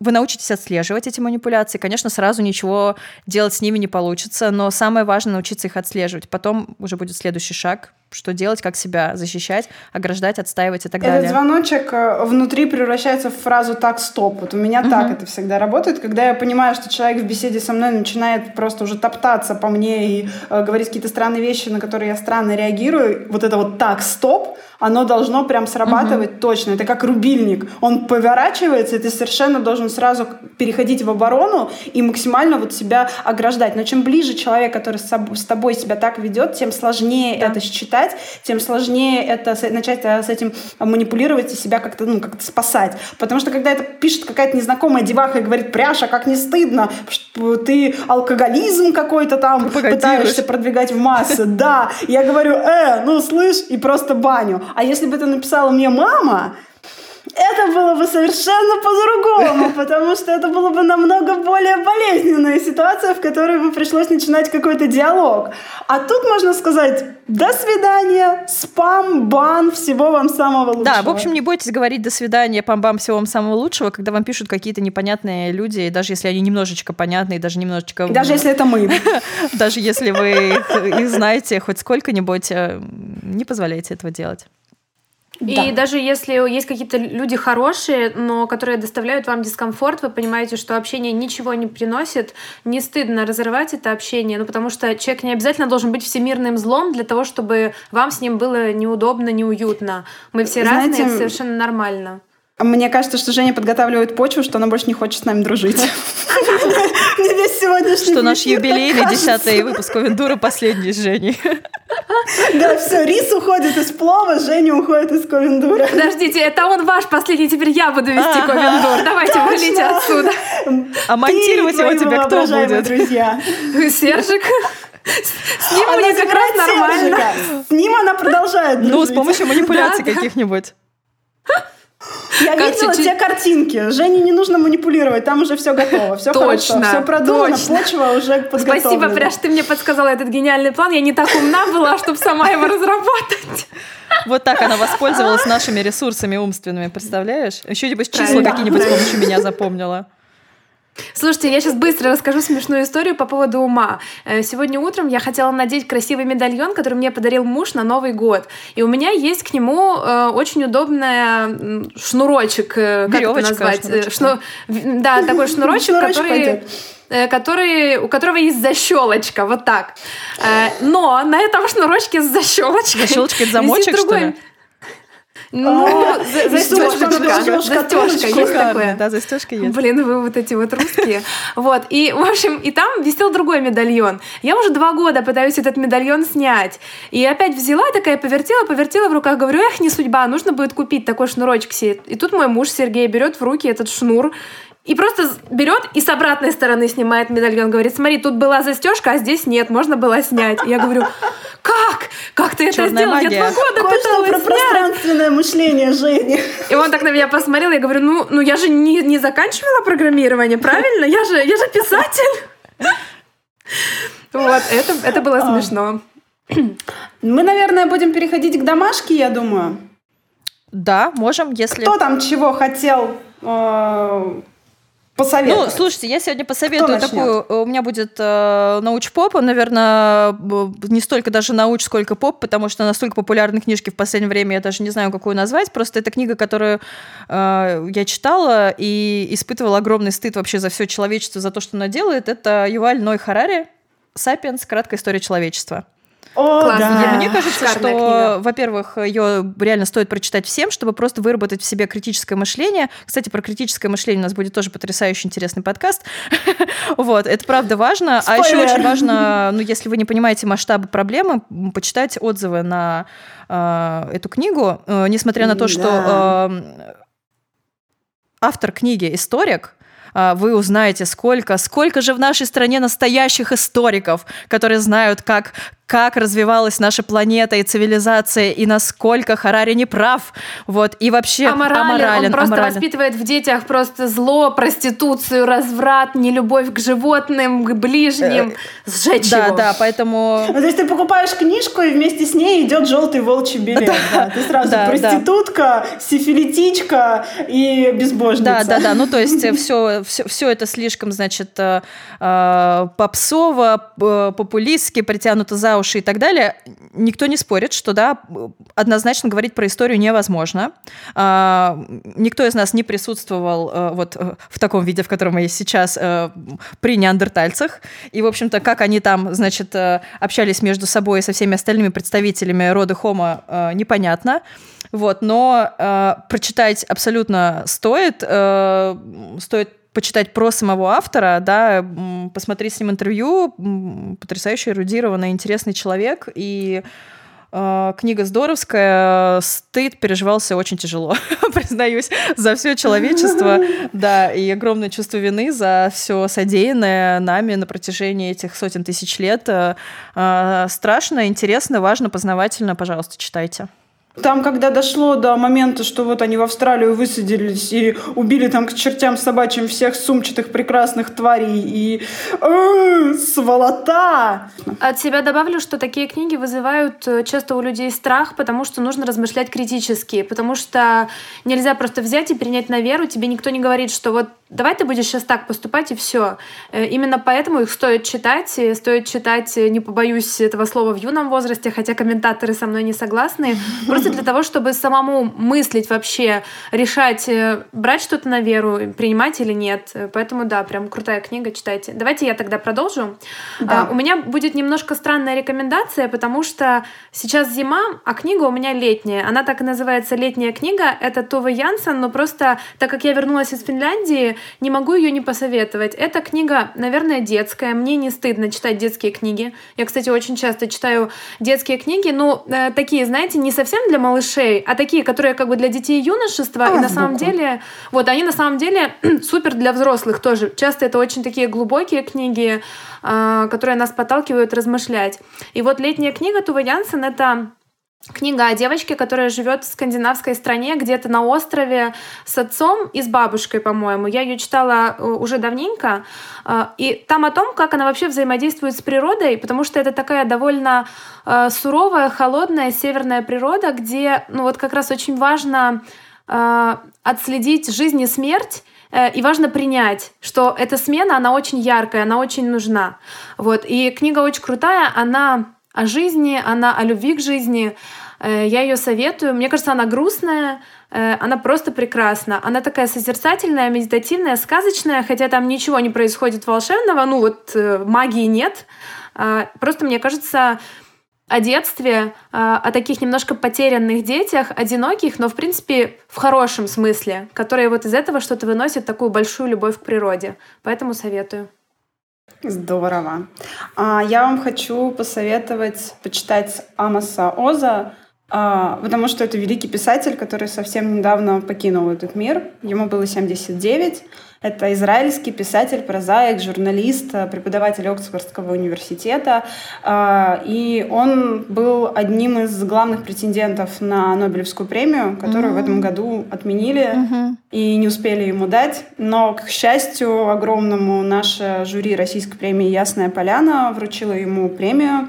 вы научитесь отслеживать эти манипуляции. Конечно, сразу ничего делать с ними не получится, но самое важное научиться их отслеживать. Потом уже будет следующий шаг что делать, как себя защищать, ограждать, отстаивать и так далее. Этот звоночек э, внутри превращается в фразу «так, стоп». Вот у меня угу. так это всегда работает. Когда я понимаю, что человек в беседе со мной начинает просто уже топтаться по мне и э, говорить какие-то странные вещи, на которые я странно реагирую, вот это вот «так, стоп», оно должно прям срабатывать угу. точно. Это как рубильник. Он поворачивается, и ты совершенно должен сразу переходить в оборону и максимально вот себя ограждать. Но чем ближе человек, который с тобой себя так ведет, тем сложнее да. это считать, тем сложнее это начать э, с этим манипулировать и себя как-то ну, как спасать. Потому что когда это пишет какая-то незнакомая деваха и говорит, Пряша, как не стыдно, что ты алкоголизм какой-то там пытаешься продвигать в массы. Да, я говорю, э, ну слышь, и просто баню. А если бы это написала мне мама, это было бы совершенно по-другому, потому что это было бы намного более болезненная ситуация, в которой бы пришлось начинать какой-то диалог. А тут можно сказать «до свидания», «спам», «бан», всего вам самого лучшего. Да, в общем, не бойтесь говорить «до свидания», «пам-бам», всего вам самого лучшего, когда вам пишут какие-то непонятные люди, даже если они немножечко понятные, даже немножечко... И даже если это мы. Даже если вы их знаете хоть сколько-нибудь, э, не позволяйте этого делать. И да. даже если есть какие-то люди хорошие, но которые доставляют вам дискомфорт, вы понимаете, что общение ничего не приносит, не стыдно разрывать это общение, ну потому что человек не обязательно должен быть всемирным злом для того, чтобы вам с ним было неудобно, неуютно. Мы все Знаете, разные, это совершенно нормально. Мне кажется, что Женя подготавливает почву, что она больше не хочет с нами дружить. Мне весь сегодняшний Что наш юбилейный десятый выпуск Ковендура последний с Женей. Да, все, рис уходит из плова, Женя уходит из Ковендура. Подождите, это он ваш последний, теперь я буду вести Ковендур. Давайте, валите отсюда. А монтировать его тебе кто будет? друзья. Сержик. С ним у нее как раз нормально. С ним она продолжает Ну, с помощью манипуляций каких-нибудь. Я как видела чуть... те картинки. Жене не нужно манипулировать, там уже все готово, все точно, хорошо, все продумано, точно. почва уже подготовлена. Спасибо, Пряж, ты мне подсказала этот гениальный план. Я не так умна была, чтобы сама его разработать. Вот так она воспользовалась нашими ресурсами умственными, представляешь? Еще нибудь числа какие-нибудь с помощью меня запомнила. Слушайте, я сейчас быстро расскажу смешную историю по поводу ума. Э, сегодня утром я хотела надеть красивый медальон, который мне подарил муж на Новый год. И у меня есть к нему э, очень удобная шнурочек, э, как Веревочка, это назвать? Шну... Да, такой шнурочек, который который, у которого есть защелочка, вот так. Но на этом шнурочке с защелочкой. Защелочка это замочек, что ли? Ну, а, застежка, застежка, есть такое. Да, застежка есть. Блин, вы вот эти вот русские. Вот, и, в общем, и там висел другой медальон. Я уже два года пытаюсь этот медальон снять. И опять взяла такая, повертела, повертела в руках, говорю, эх, не судьба, нужно будет купить такой шнурочек себе. И тут мой муж Сергей берет в руки этот шнур, и просто берет и с обратной стороны снимает медальон. Говорит, смотри, тут была застежка, а здесь нет, можно было снять. Я говорю, как? Как ты это Черная сделал? Магия. Я два года Кое пыталась про снять. пространственное мышление Жени. И он так на меня посмотрел, я говорю, ну, ну я же не, не заканчивала программирование, правильно? Я же, я же писатель. Вот, это, это было а. смешно. Мы, наверное, будем переходить к домашке, я думаю. Да, можем, если... Кто там чего хотел э, посоветовать? Ну, слушайте, я сегодня посоветую такую... У меня будет э, науч-поп, наверное, не столько даже науч, сколько поп, потому что настолько популярны книжки в последнее время, я даже не знаю, какую назвать. Просто это книга, которую э, я читала и испытывала огромный стыд вообще за все человечество, за то, что она делает. Это Юваль Ной Харари «Сапиенс. Краткая история человечества». О, Классно. Да. Мне кажется, Шикарная что, книга. во-первых, ее реально стоит прочитать всем, чтобы просто выработать в себе критическое мышление. Кстати, про критическое мышление у нас будет тоже потрясающе интересный подкаст. вот, это правда важно. А еще очень важно, ну, если вы не понимаете масштабы проблемы, почитать отзывы на э, эту книгу, э, несмотря на то, что э, автор книги историк, а, вы узнаете, сколько, сколько же в нашей стране настоящих историков, которые знают, как как развивалась наша планета и цивилизация, и насколько Харари не прав. Вот, и вообще аморален. аморален он просто аморален. воспитывает в детях просто зло, проституцию, разврат, нелюбовь к животным, к ближним, э, сжечь да, его. Да, да, поэтому... Ну, то есть ты покупаешь книжку, и вместе с ней идет желтый волчий билет. Да. Да. Ты сразу да, проститутка, да. сифилитичка и безбожница. Да, да, да. Ну, то есть все, все, все это слишком, значит, э, э, попсово, популистски, притянуто за уши и так далее, никто не спорит, что да, однозначно говорить про историю невозможно. А, никто из нас не присутствовал а, вот э, в таком виде, в котором мы есть сейчас, а, при неандертальцах. И, в общем-то, как они там, значит, общались между собой и со всеми остальными представителями рода Homo, непонятно. Вот, но э, прочитать абсолютно стоит. Э, стоит почитать про самого автора, да, посмотреть с ним интервью. Потрясающий, эрудированный, интересный человек. И э, книга здоровская. Стыд переживался очень тяжело, признаюсь, за все человечество. Да, и огромное чувство вины за все содеянное нами на протяжении этих сотен тысяч лет. Э, страшно, интересно, важно, познавательно. Пожалуйста, читайте. Там, когда дошло до момента, что вот они в Австралию высадились и убили там к чертям собачьим всех сумчатых прекрасных тварей и э, сволота. От себя добавлю, что такие книги вызывают э, часто у людей страх, потому что нужно размышлять критически, потому что нельзя просто взять и принять на веру, тебе никто не говорит, что вот давай ты будешь сейчас так поступать и все. Э, именно поэтому их стоит читать, и стоит читать, не побоюсь этого слова, в юном возрасте, хотя комментаторы со мной не согласны, просто просто для того, чтобы самому мыслить вообще, решать, э, брать что-то на веру, принимать или нет. Поэтому, да, прям крутая книга, читайте. Давайте я тогда продолжу. Да. А, у меня будет немножко странная рекомендация, потому что сейчас зима, а книга у меня летняя. Она так и называется «Летняя книга». Это Това Янсен, но просто, так как я вернулась из Финляндии, не могу ее не посоветовать. Эта книга, наверное, детская. Мне не стыдно читать детские книги. Я, кстати, очень часто читаю детские книги, но э, такие, знаете, не совсем для для малышей, а такие, которые как бы для детей юношества, а, и на самом деле, вот, они на самом деле супер для взрослых тоже. Часто это очень такие глубокие книги, э, которые нас подталкивают размышлять. И вот летняя книга Тува Янсен — это книга о девочке, которая живет в скандинавской стране, где-то на острове с отцом и с бабушкой, по-моему. Я ее читала э, уже давненько. Э, и там о том, как она вообще взаимодействует с природой, потому что это такая довольно э, суровая, холодная северная природа, где, ну вот как раз очень важно отследить жизнь и смерть, и важно принять, что эта смена, она очень яркая, она очень нужна. Вот. И книга очень крутая, она о жизни, она о любви к жизни. Э, я ее советую. Мне кажется, она грустная, э, она просто прекрасна. Она такая созерцательная, медитативная, сказочная, хотя там ничего не происходит волшебного, ну вот э, магии нет. А, просто мне кажется, о детстве, о таких немножко потерянных детях, одиноких, но в принципе в хорошем смысле, которые вот из этого что-то выносят такую большую любовь к природе. Поэтому советую. Здорово. А, я вам хочу посоветовать почитать Амоса Оза, а, потому что это великий писатель, который совсем недавно покинул этот мир. Ему было 79. Это израильский писатель, прозаик, журналист, преподаватель Оксфордского университета. А, и он был одним из главных претендентов на Нобелевскую премию, которую mm-hmm. в этом году отменили mm-hmm. и не успели ему дать. Но, к счастью огромному, наше жюри Российской премии «Ясная поляна» вручила ему премию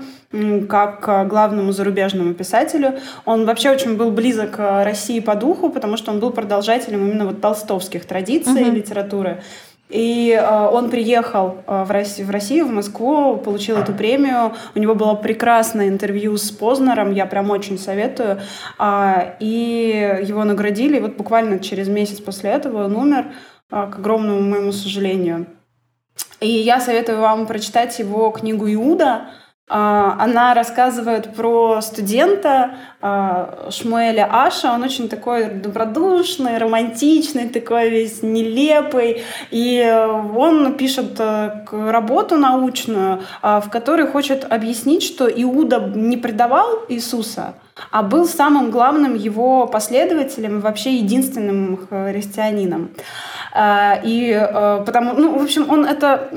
как главному зарубежному писателю. Он вообще очень был близок к России по духу, потому что он был продолжателем именно вот толстовских традиций uh-huh. литературы. И э, он приехал э, в, Россию, в Россию, в Москву, получил эту премию. У него было прекрасное интервью с Познером, я прям очень советую. Э, и его наградили. И вот буквально через месяц после этого он умер, э, к огромному моему сожалению. И я советую вам прочитать его книгу «Иуда», она рассказывает про студента а, Шмуэля Аша. Он очень такой добродушный, романтичный, такой весь нелепый. И он пишет э, работу научную, а, в которой хочет объяснить, что Иуда не предавал Иисуса, а был самым главным его последователем вообще единственным христианином. А, и э, потому, ну, в общем, он это,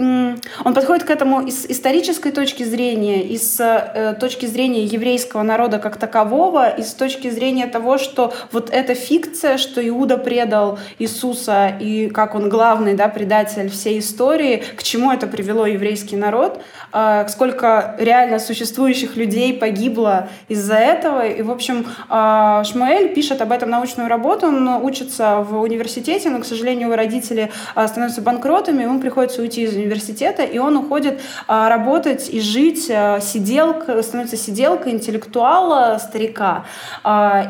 он подходит к этому из исторической точки зрения, из э, точки зрения еврейского народа как такового, и с точки зрения того, что вот эта фикция, что Иуда предал Иисуса и как он главный, да, предатель всей истории, к чему это привело еврейский народ, а, сколько реально существующих людей погибло из-за этого. И, в общем, а, Шмуэль пишет об этом научную работу, он учится в университете, но, к сожалению, у родители становятся банкротами, ему приходится уйти из университета, и он уходит работать и жить, сиделк, становится сиделкой интеллектуала, старика.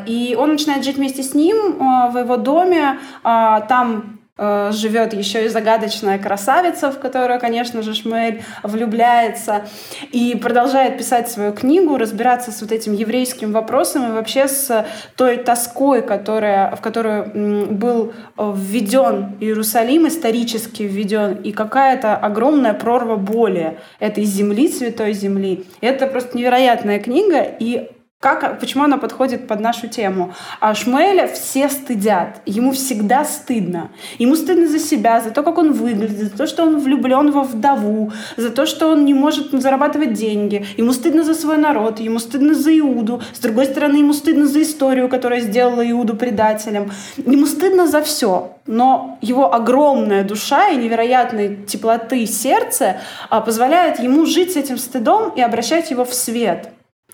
И он начинает жить вместе с ним в его доме, там Э, живет еще и загадочная красавица, в которую, конечно же, Шмель влюбляется, и продолжает писать свою книгу, разбираться с вот этим еврейским вопросом и вообще с той тоской, которая, в которую был введен Иерусалим, исторически введен, и какая-то огромная прорва боли этой земли, святой земли. Это просто невероятная книга, и как, почему она подходит под нашу тему? А Шмуэля все стыдят. Ему всегда стыдно. Ему стыдно за себя, за то, как он выглядит, за то, что он влюблен во вдову, за то, что он не может зарабатывать деньги. Ему стыдно за свой народ, ему стыдно за Иуду. С другой стороны, ему стыдно за историю, которая сделала Иуду предателем. Ему стыдно за все. Но его огромная душа и невероятной теплоты сердца позволяет ему жить с этим стыдом и обращать его в свет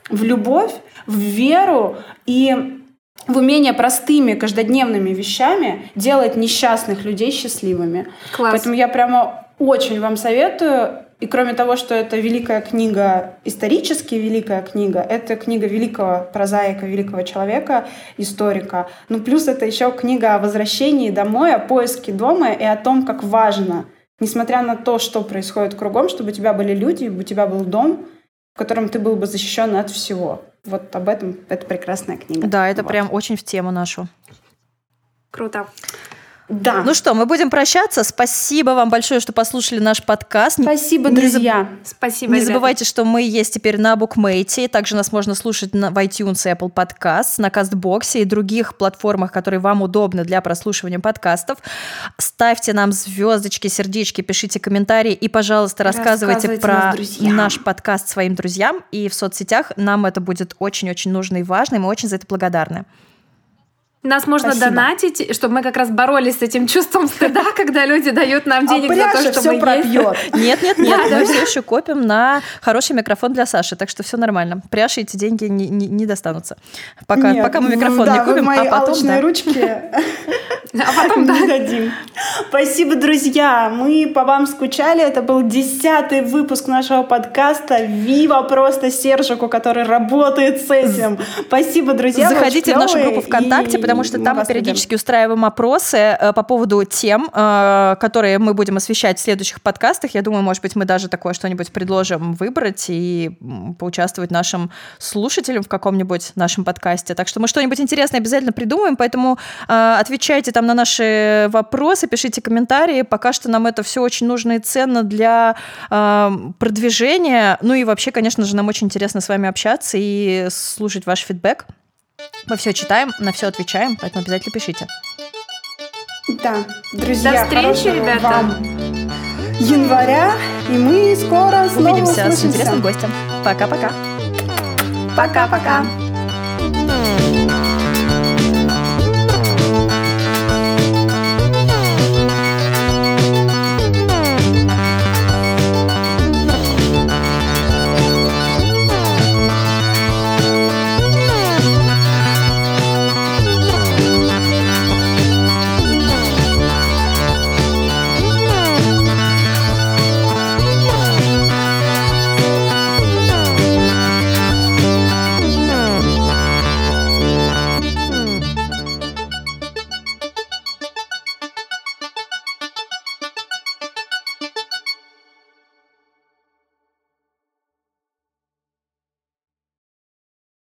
в любовь, в веру и в умение простыми каждодневными вещами делать несчастных людей счастливыми. Класс. Поэтому я прямо очень вам советую. И кроме того, что это великая книга, исторически великая книга, это книга великого прозаика, великого человека, историка. Ну, плюс это еще книга о возвращении домой, о поиске дома и о том, как важно, несмотря на то, что происходит кругом, чтобы у тебя были люди, у тебя был дом, в котором ты был бы защищен от всего. Вот об этом это прекрасная книга. Да, это вот. прям очень в тему нашу. Круто. Да. Ну что, мы будем прощаться. Спасибо вам большое, что послушали наш подкаст. Спасибо, не друзья. Заб... Спасибо. Не ребята. забывайте, что мы есть теперь на Букмейте. Также нас можно слушать на, в iTunes и Apple Podcasts, на Кастбоксе и других платформах, которые вам удобны для прослушивания подкастов. Ставьте нам звездочки, сердечки, пишите комментарии и, пожалуйста, рассказывайте, рассказывайте про наш подкаст своим друзьям. И в соцсетях нам это будет очень-очень нужно и важно, и мы очень за это благодарны. Нас можно Спасибо. донатить, чтобы мы как раз боролись с этим чувством стыда, когда люди дают нам денег а за то, что все мы пропьет. Нет, нет, нет, мы все еще копим на хороший микрофон для Саши, так что все нормально. Пряши эти деньги не, не, не достанутся. Пока, нет, пока мы микрофон да, не купим, мои а потом да. ручки а потом да. дадим. Спасибо, друзья. Мы по вам скучали. Это был десятый выпуск нашего подкаста. Вива просто Сержику, который работает с этим. Спасибо, друзья. Заходите в нашу группу ВКонтакте, потому что там мы периодически любим. устраиваем опросы э, по поводу тем, э, которые мы будем освещать в следующих подкастах. Я думаю, может быть, мы даже такое что-нибудь предложим выбрать и поучаствовать нашим слушателям в каком-нибудь нашем подкасте. Так что мы что-нибудь интересное обязательно придумаем, поэтому э, отвечайте там на наши вопросы, пишите комментарии. Пока что нам это все очень нужно и ценно для продвижения. Ну и вообще, конечно же, нам очень интересно с вами общаться и слушать ваш фидбэк. Мы все читаем, на все отвечаем, поэтому обязательно пишите. Да, друзья, До встречи, ребята. Вам января, и мы скоро снова Увидимся услышимся. с интересным гостем. Пока-пока. Пока-пока.